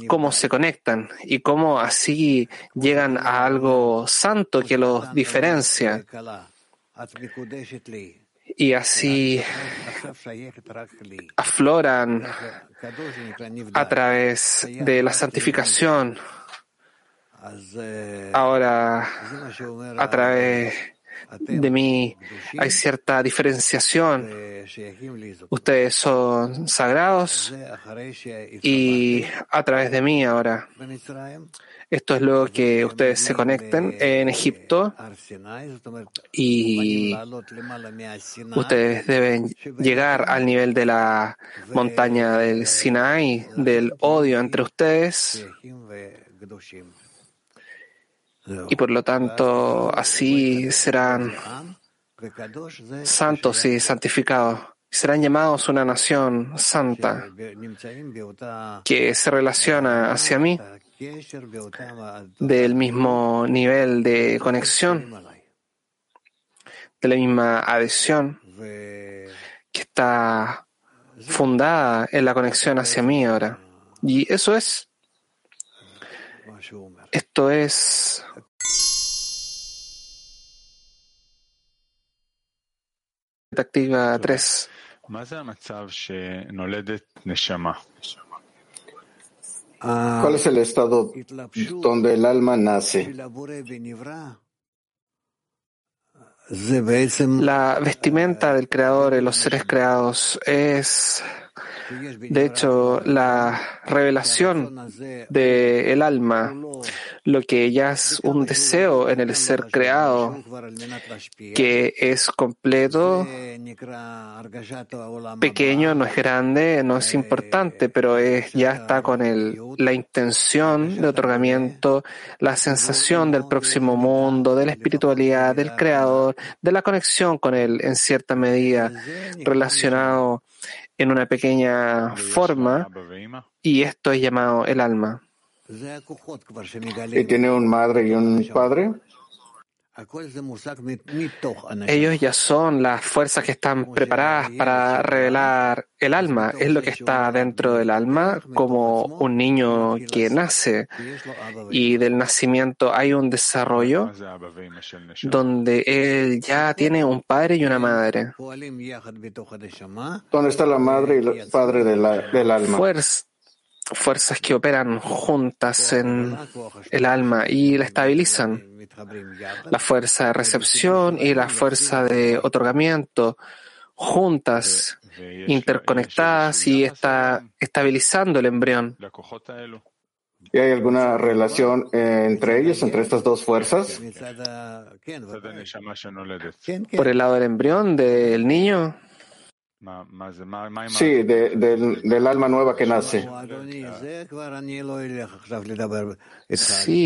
cómo se conectan y cómo así llegan a algo santo que los diferencia. Y así afloran a través de la santificación. Ahora, a través de mí hay cierta diferenciación. Ustedes son sagrados y a través de mí ahora. Esto es lo que ustedes se conecten en Egipto. Y ustedes deben llegar al nivel de la montaña del Sinai, del odio entre ustedes. Y por lo tanto así serán santos y santificados. Serán llamados una nación santa que se relaciona hacia mí del mismo nivel de conexión, de la misma adhesión que está fundada en la conexión hacia mí ahora. Y eso es, esto es activa 3. ¿Cuál es el estado donde el alma nace? La vestimenta del Creador en los seres creados es de hecho, la revelación del alma, lo que ya es un deseo en el ser creado, que es completo, pequeño, no es grande, no es importante, pero es, ya está con el, la intención de otorgamiento, la sensación del próximo mundo, de la espiritualidad, del creador, de la conexión con él en cierta medida, relacionado en una pequeña forma y esto es llamado el alma. ¿Y tiene un madre y un padre? Ellos ya son las fuerzas que están preparadas para revelar el alma. Es lo que está dentro del alma como un niño que nace. Y del nacimiento hay un desarrollo donde él ya tiene un padre y una madre. ¿Dónde está la madre y el padre del alma? Fuerzas que operan juntas en el alma y la estabilizan. La fuerza de recepción y la fuerza de otorgamiento juntas, interconectadas y está estabilizando el embrión. ¿Y hay alguna relación entre ellos, entre estas dos fuerzas? Por el lado del embrión, del niño. Sí, del, alma nueva que nace.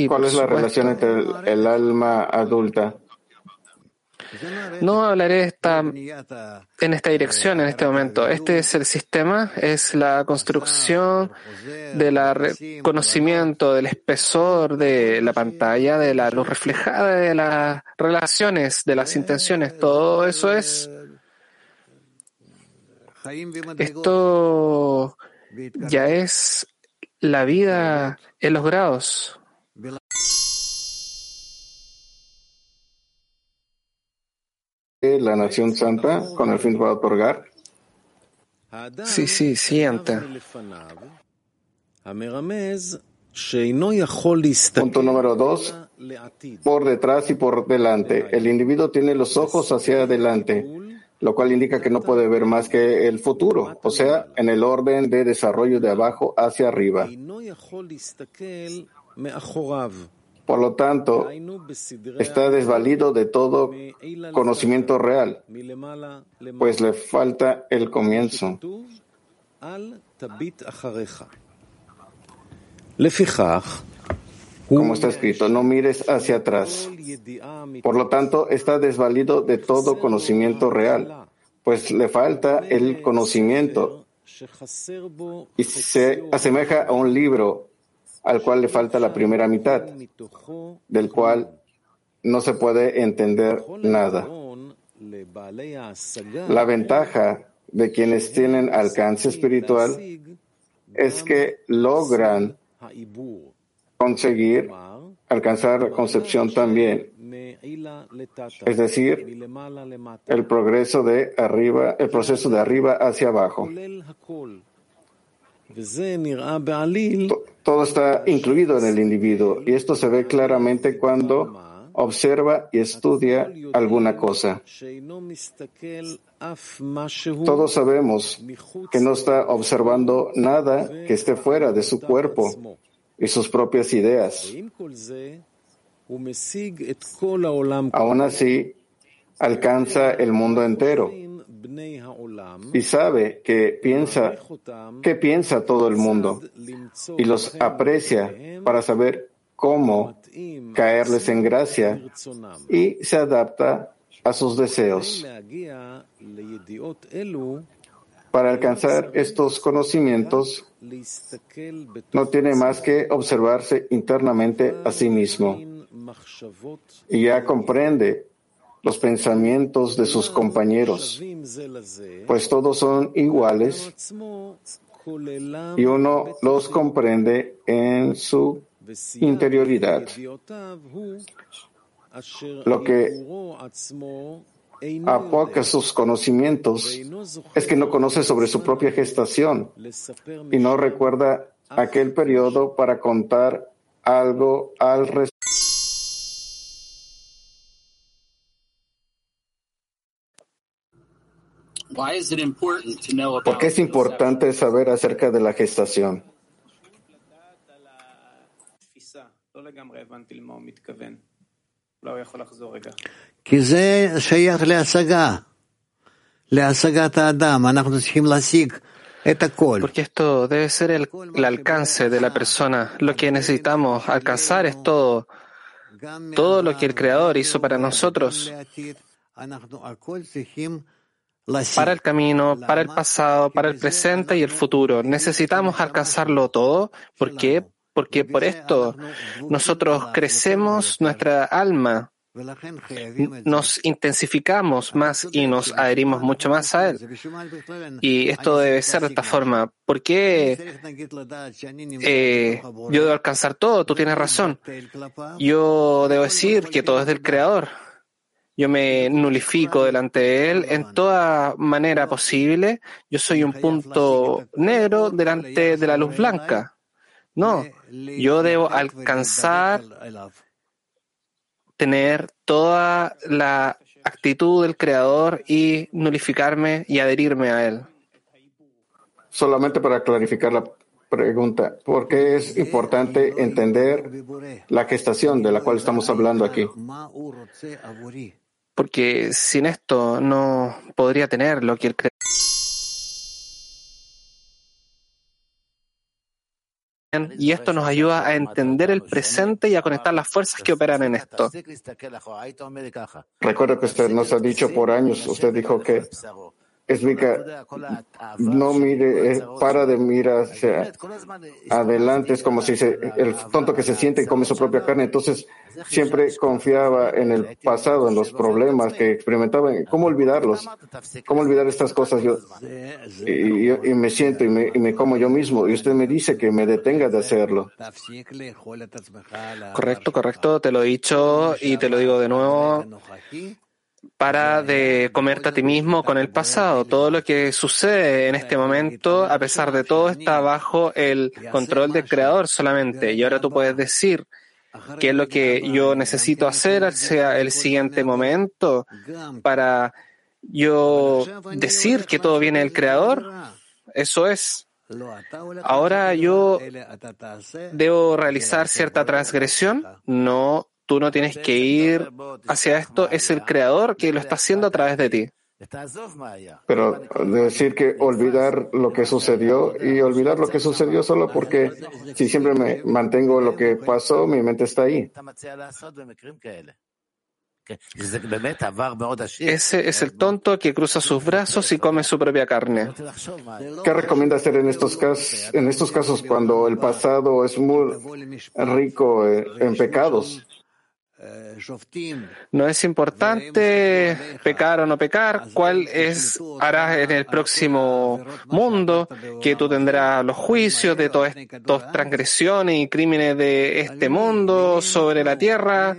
¿Cuál es la relación entre el, alma adulta? No hablaré esta, en esta dirección en este momento. Este es el sistema, es la construcción del conocimiento, del espesor de la pantalla, de la luz reflejada, de las relaciones, de las intenciones. Todo eso es esto ya es la vida en los grados. La nación santa con el fin de otorgar. Sí, sí, siguiente. Punto número dos. Por detrás y por delante. El individuo tiene los ojos hacia adelante lo cual indica que no puede ver más que el futuro, o sea, en el orden de desarrollo de abajo hacia arriba. Por lo tanto, está desvalido de todo conocimiento real, pues le falta el comienzo. Como está escrito, no mires hacia atrás. Por lo tanto, está desvalido de todo conocimiento real, pues le falta el conocimiento y se asemeja a un libro al cual le falta la primera mitad, del cual no se puede entender nada. La ventaja de quienes tienen alcance espiritual es que logran conseguir alcanzar concepción también, es decir, el progreso de arriba, el proceso de arriba hacia abajo. Todo está incluido en el individuo y esto se ve claramente cuando observa y estudia alguna cosa. Todos sabemos que no está observando nada que esté fuera de su cuerpo y sus propias ideas. Aún así, alcanza el mundo entero y sabe que piensa, que piensa todo el mundo y los aprecia para saber cómo caerles en gracia y se adapta a sus deseos. Para alcanzar estos conocimientos, no tiene más que observarse internamente a sí mismo y ya comprende los pensamientos de sus compañeros, pues todos son iguales y uno los comprende en su interioridad. Lo que apoca sus conocimientos es que no conoce sobre su propia gestación y no recuerda aquel periodo para contar algo al respecto. ¿Por qué es importante saber acerca de la gestación? Porque esto debe ser el, el, alcance de la persona. Lo que necesitamos alcanzar es todo, todo lo que el Creador hizo para nosotros, para el camino, para el pasado, para el presente y el futuro. Necesitamos alcanzarlo todo. ¿Por qué? Porque por esto nosotros crecemos nuestra alma, nos intensificamos más y nos adherimos mucho más a Él. Y esto debe ser de esta forma. ¿Por qué eh, yo debo alcanzar todo? Tú tienes razón. Yo debo decir que todo es del Creador. Yo me nulifico delante de Él en toda manera posible. Yo soy un punto negro delante de la luz blanca. No, yo debo alcanzar, tener toda la actitud del Creador y nulificarme y adherirme a Él. Solamente para clarificar la pregunta, ¿por qué es importante entender la gestación de la cual estamos hablando aquí? Porque sin esto no podría tener lo que el Creador y esto nos ayuda a entender el presente y a conectar las fuerzas que operan en esto. Recuerdo que usted nos ha dicho por años, usted dijo que explica, no mire, eh, para de mirar hacia adelante, es como si se, el tonto que se siente y come su propia carne, entonces siempre confiaba en el pasado, en los problemas que experimentaba, ¿cómo olvidarlos? ¿Cómo olvidar estas cosas? Yo, y, y me siento y me, y me como yo mismo, y usted me dice que me detenga de hacerlo. Correcto, correcto, te lo he dicho y te lo digo de nuevo para de comerte a ti mismo con el pasado. Todo lo que sucede en este momento, a pesar de todo, está bajo el control del creador solamente. Y ahora tú puedes decir qué es lo que yo necesito hacer hacia el siguiente momento para yo decir que todo viene del creador. Eso es. Ahora yo debo realizar cierta transgresión. No, Tú no tienes que ir hacia esto, es el creador que lo está haciendo a través de ti. Pero decir que olvidar lo que sucedió y olvidar lo que sucedió solo porque si siempre me mantengo lo que pasó, mi mente está ahí. Ese es el tonto que cruza sus brazos y come su propia carne. ¿Qué recomienda hacer en estos casos, en estos casos cuando el pasado es muy rico en pecados? No es importante pecar o no pecar, cuál es harás en el próximo mundo, que tú tendrás los juicios de todas estas transgresiones y crímenes de este mundo sobre la tierra.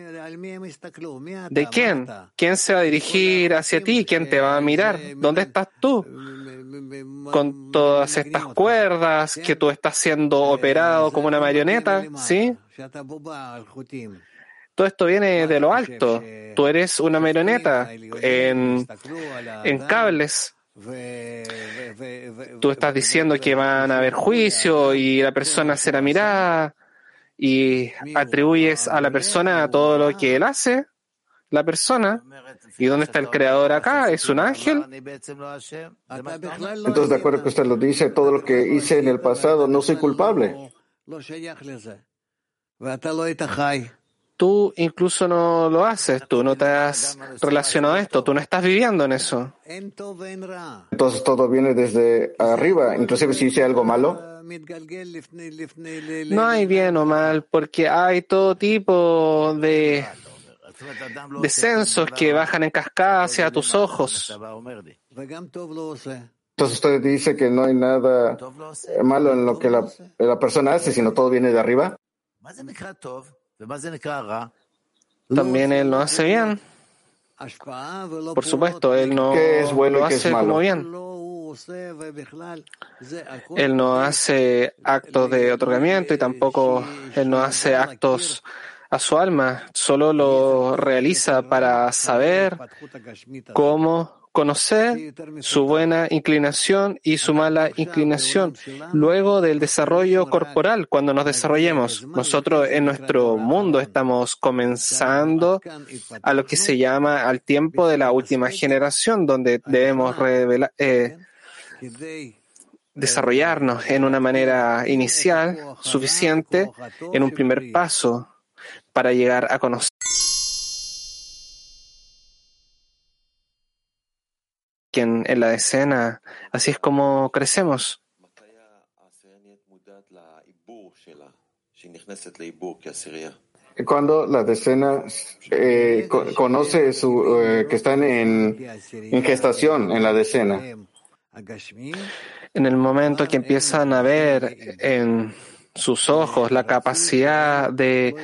¿De quién? ¿Quién se va a dirigir hacia ti? ¿Quién te va a mirar? ¿Dónde estás tú? Con todas estas cuerdas que tú estás siendo operado como una marioneta, ¿sí? Todo esto viene de lo alto. Tú eres una marioneta en, en cables. Tú estás diciendo que van a haber juicio y la persona será mirada y atribuyes a la persona todo lo que él hace, la persona. ¿Y dónde está el creador acá? ¿Es un ángel? Entonces, de acuerdo que usted lo dice, todo lo que hice en el pasado, no soy culpable tú incluso no lo haces, tú no te has relacionado a esto, tú no estás viviendo en eso. Entonces todo viene desde arriba, inclusive si hice algo malo. No hay bien o mal, porque hay todo tipo de descensos que bajan en cascada hacia tus ojos. Entonces usted dice que no hay nada malo en lo que la, la persona hace, sino todo viene de arriba. También él no hace bien. Por supuesto, él no es bueno lo hace como bien. Él no hace actos de otorgamiento y tampoco él no hace actos a su alma, solo lo realiza para saber cómo conocer su buena inclinación y su mala inclinación. Luego del desarrollo corporal, cuando nos desarrollemos, nosotros en nuestro mundo estamos comenzando a lo que se llama al tiempo de la última generación, donde debemos eh, desarrollarnos en una manera inicial suficiente, en un primer paso, para llegar a conocer. En, en la escena. Así es como crecemos. Cuando la decena eh, conoce su, eh, que están en, en gestación en la decena. En el momento que empiezan a ver en sus ojos, la capacidad de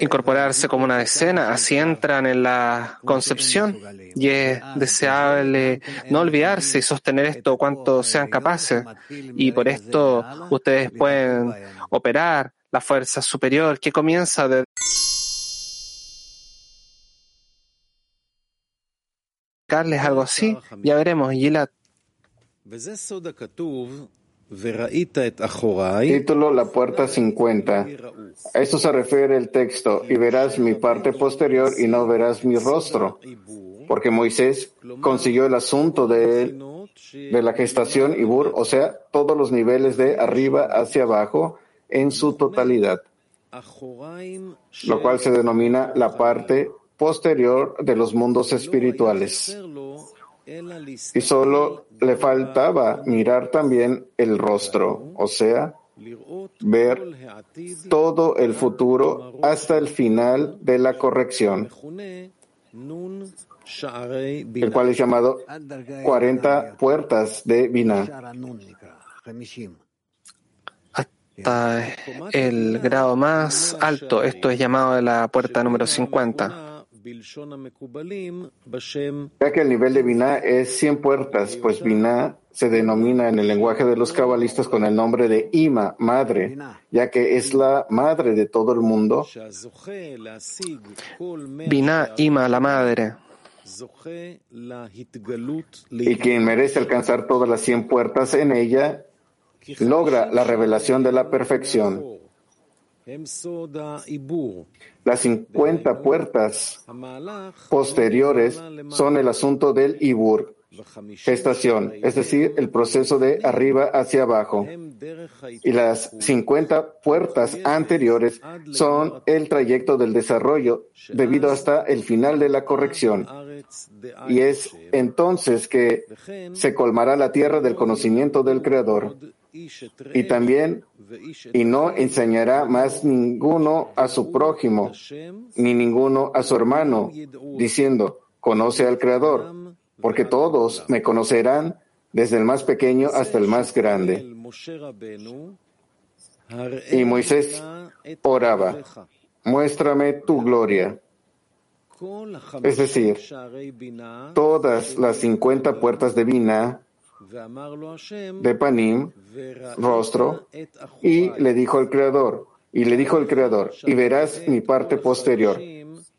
incorporarse como una decena, así entran en la concepción y es deseable no olvidarse y sostener esto cuanto sean capaces. Y por esto ustedes pueden operar la fuerza superior que comienza de algo así, ya veremos, Gilat. Título La puerta 50. A esto se refiere el texto, y verás mi parte posterior y no verás mi rostro. Porque Moisés consiguió el asunto de, la gestación Ibur, o sea, todos los niveles de arriba hacia abajo en su totalidad, lo cual se denomina la parte posterior de los mundos espirituales y solo le faltaba mirar también el rostro, o sea, ver todo el futuro hasta el final de la corrección, el cual es llamado 40 puertas de Binah. Hasta el grado más alto, esto es llamado la puerta número 50. Ya que el nivel de Binah es 100 puertas, pues Binah se denomina en el lenguaje de los cabalistas con el nombre de Ima, madre, ya que es la madre de todo el mundo. Binah, Ima, la madre. Y quien merece alcanzar todas las 100 puertas en ella, logra la revelación de la perfección. Las 50 puertas posteriores son el asunto del Ibur, gestación, es decir, el proceso de arriba hacia abajo. Y las 50 puertas anteriores son el trayecto del desarrollo debido hasta el final de la corrección. Y es entonces que se colmará la tierra del conocimiento del Creador. Y también, y no enseñará más ninguno a su prójimo, ni ninguno a su hermano, diciendo, conoce al Creador porque todos me conocerán desde el más pequeño hasta el más grande. Y Moisés oraba, muéstrame tu gloria. Es decir, todas las cincuenta puertas de Bina, de Panim, rostro, y le dijo el Creador, y le dijo el Creador, y verás mi parte posterior.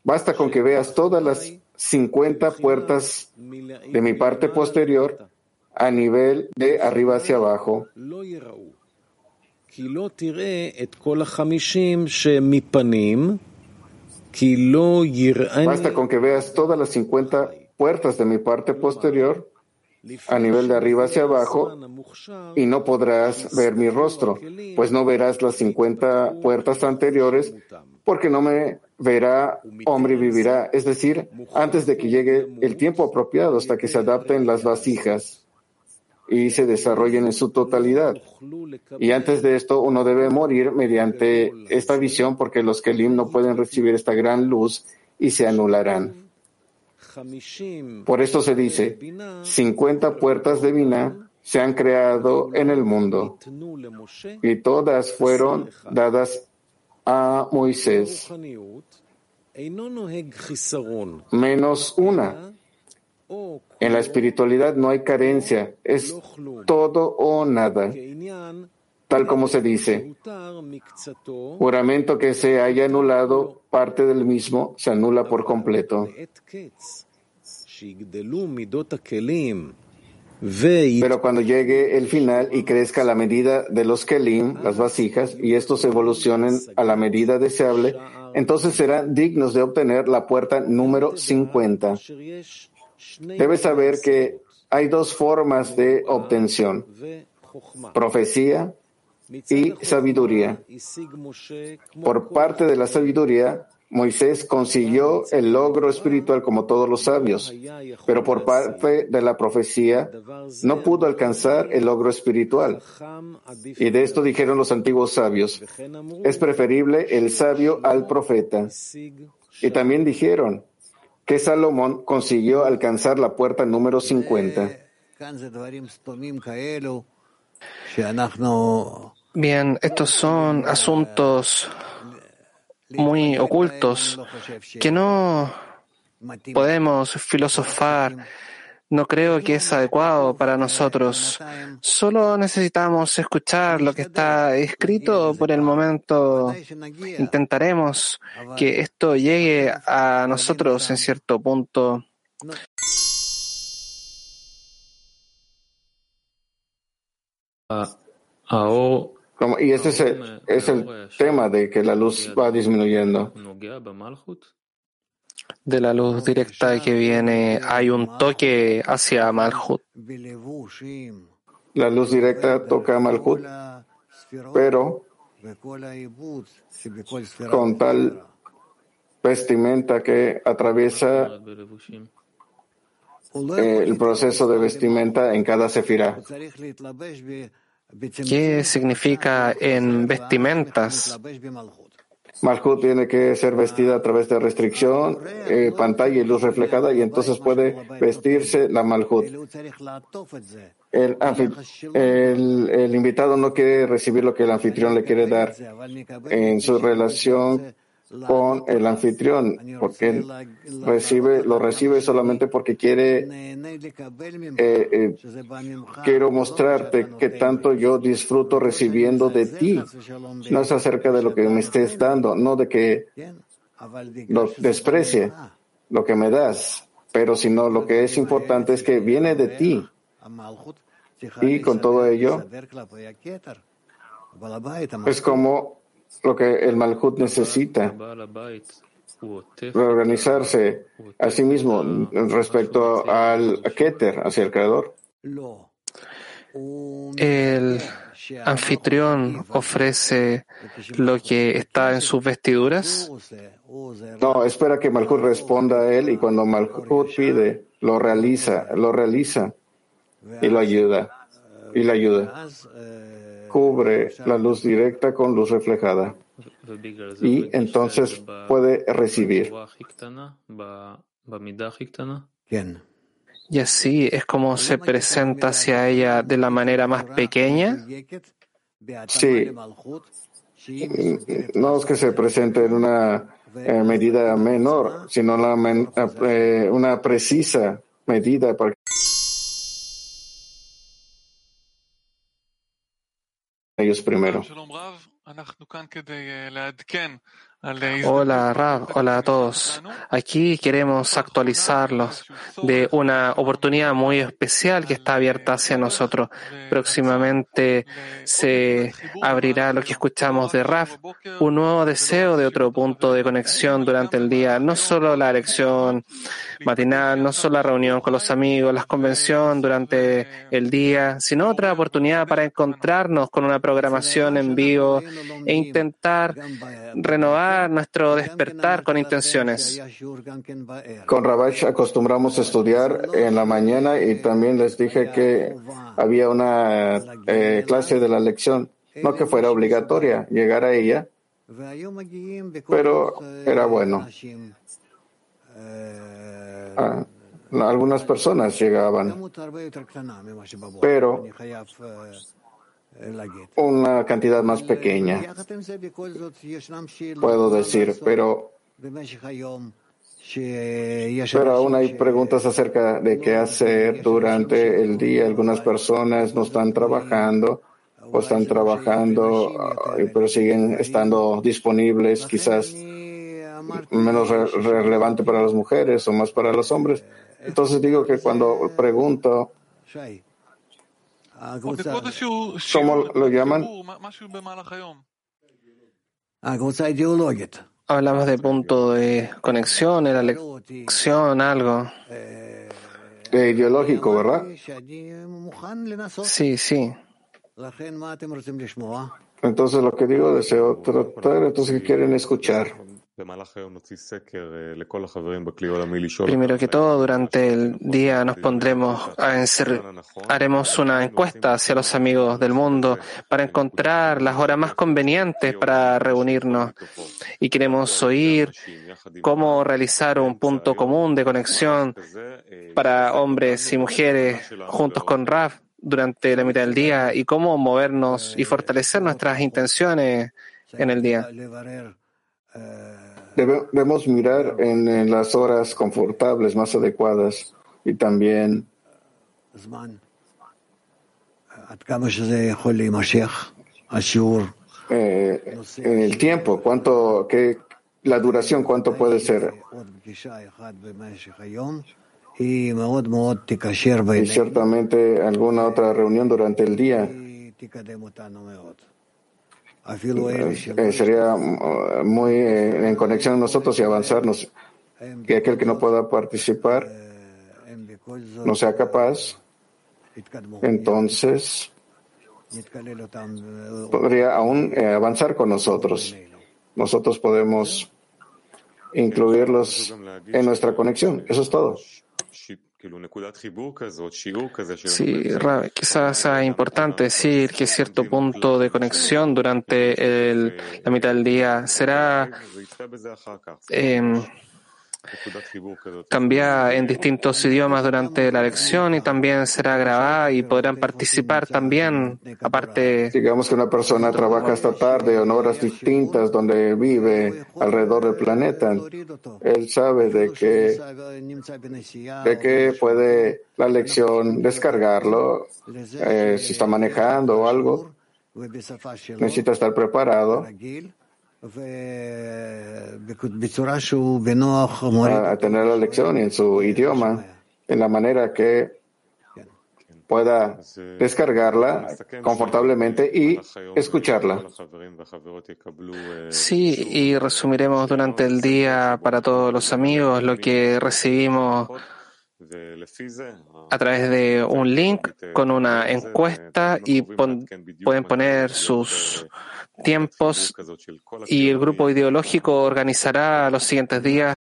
Basta con que veas todas las 50 puertas de mi parte posterior a nivel de arriba hacia abajo. Basta con que veas todas las 50 puertas de mi parte posterior a nivel de arriba hacia abajo y no podrás ver mi rostro, pues no verás las 50 puertas anteriores porque no me verá, hombre vivirá, es decir, antes de que llegue el tiempo apropiado hasta que se adapten las vasijas y se desarrollen en su totalidad. Y antes de esto, uno debe morir mediante esta visión porque los Kelim no pueden recibir esta gran luz y se anularán. Por esto se dice, 50 puertas de Binah se han creado en el mundo y todas fueron dadas a Moisés, menos una. En la espiritualidad no hay carencia, es todo o nada, tal como se dice. Juramento que se haya anulado parte del mismo se anula por completo. Pero cuando llegue el final y crezca la medida de los kelim, las vasijas, y estos evolucionen a la medida deseable, entonces serán dignos de obtener la puerta número 50. Debes saber que hay dos formas de obtención, profecía y sabiduría. Por parte de la sabiduría, Moisés consiguió el logro espiritual como todos los sabios, pero por parte de la profecía no pudo alcanzar el logro espiritual. Y de esto dijeron los antiguos sabios, es preferible el sabio al profeta. Y también dijeron que Salomón consiguió alcanzar la puerta número 50. Bien, estos son asuntos muy ocultos que no podemos filosofar. No creo que es adecuado para nosotros. Solo necesitamos escuchar lo que está escrito por el momento. Intentaremos que esto llegue a nosotros en cierto punto. Y ese es el, es el tema de que la luz va disminuyendo. De la luz directa que viene, hay un toque hacia Malhut. La luz directa toca a Malhut, pero con tal vestimenta que atraviesa el proceso de vestimenta en cada sefirá. ¿Qué significa en vestimentas? Malhut tiene que ser vestida a través de restricción, eh, pantalla y luz reflejada, y entonces puede vestirse la Malhut. El, el, el, invitado no quiere recibir lo que el anfitrión le quiere dar en su relación con el anfitrión, porque él recibe, lo recibe solamente porque quiere, eh, eh, quiero mostrarte que tanto yo disfruto recibiendo de ti. No es acerca de lo que me estés dando, no de que lo desprecie lo que me das, pero sino lo que es importante es que viene de ti. Y con todo ello, es como lo que el Malhut necesita. reorganizarse a sí mismo respecto al Keter, hacia el Creador? El anfitrión ofrece lo que está en sus vestiduras. No, espera que Malhut responda a él y cuando Malhut pide, lo realiza, lo realiza y lo ayuda, y le ayuda. Cubre la luz directa con luz reflejada y entonces puede recibir. Y así es como se presenta hacia ella de la manera más pequeña. Sí. No es que se presente en una eh, medida menor, sino eh, una precisa medida para ellos primero. Hola, Rab. Hola a todos. Aquí queremos actualizarlos de una oportunidad muy especial que está abierta hacia nosotros. Próximamente se abrirá lo que escuchamos de Raf, un nuevo deseo de otro punto de conexión durante el día. No solo la lección matinal, no solo la reunión con los amigos, la convención durante el día, sino otra oportunidad para encontrarnos con una programación en vivo e intentar renovar nuestro despertar con intenciones. Con Rabash acostumbramos a estudiar en la mañana y también les dije que había una eh, clase de la lección, no que fuera obligatoria llegar a ella, pero era bueno. Ah, algunas personas llegaban, pero una cantidad más pequeña, puedo decir, pero, pero aún hay preguntas acerca de qué hacer durante el día. Algunas personas no están trabajando o están trabajando, pero siguen estando disponibles, quizás menos relevante para las mujeres o más para los hombres. Entonces digo que cuando pregunto ¿Cómo lo llaman? Hablamos de punto de conexión, era lección, algo. De ideológico, ¿verdad? Sí, sí. Entonces lo que digo, deseo tratar, entonces ¿qué quieren escuchar? Primero que todo, durante el día nos pondremos a haremos una encuesta hacia los amigos del mundo para encontrar las horas más convenientes para reunirnos. y queremos oír cómo realizar un punto común de conexión para hombres y mujeres juntos con Raf durante la mitad del día y cómo movernos y fortalecer nuestras intenciones en el día. Debemos mirar en, las horas confortables más adecuadas y también eh, en el tiempo, cuánto, qué, la duración, cuánto puede ser. Y ciertamente alguna otra reunión durante el día sería mm, muy eh, en conexión nosotros y avanzarnos. Que aquel que no pueda participar no sea capaz, entonces podría aún eh, avanzar con nosotros. Nosotros podemos incluirlos en nuestra conexión. Eso es todo. Sí, quizás sea importante decir que cierto punto de conexión durante el, la mitad del día será eh, cambia en distintos idiomas durante la lección y también será grabada y podrán participar también, aparte. Digamos que una persona trabaja esta tarde en horas distintas donde vive alrededor del planeta. Él sabe de que, de que puede la lección descargarlo eh, si está manejando o algo. Necesita estar preparado a tener la lección en su idioma, en la manera que pueda descargarla confortablemente y escucharla. Sí, y resumiremos durante el día para todos los amigos lo que recibimos a través de un link con una encuesta y pueden poner sus tiempos y el grupo ideológico organizará los siguientes días.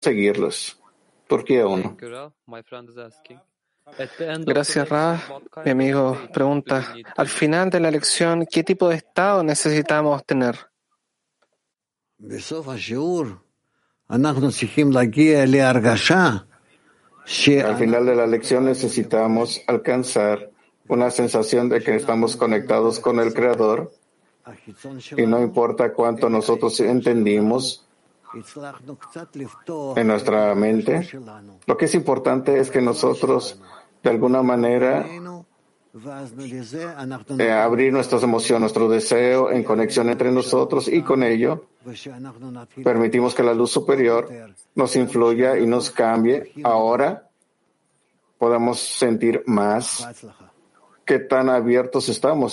Seguirlos. Turquía 1. Gracias, Ra. Mi amigo pregunta, al final de la lección, ¿qué tipo de estado necesitamos tener? Al final de la lección necesitamos alcanzar una sensación de que estamos conectados con el Creador. Y no importa cuánto nosotros entendimos en nuestra mente, lo que es importante es que nosotros de alguna manera abrir nuestras emociones, nuestro deseo en conexión entre nosotros y con ello permitimos que la luz superior nos influya y nos cambie. Ahora podamos sentir más qué tan abiertos estamos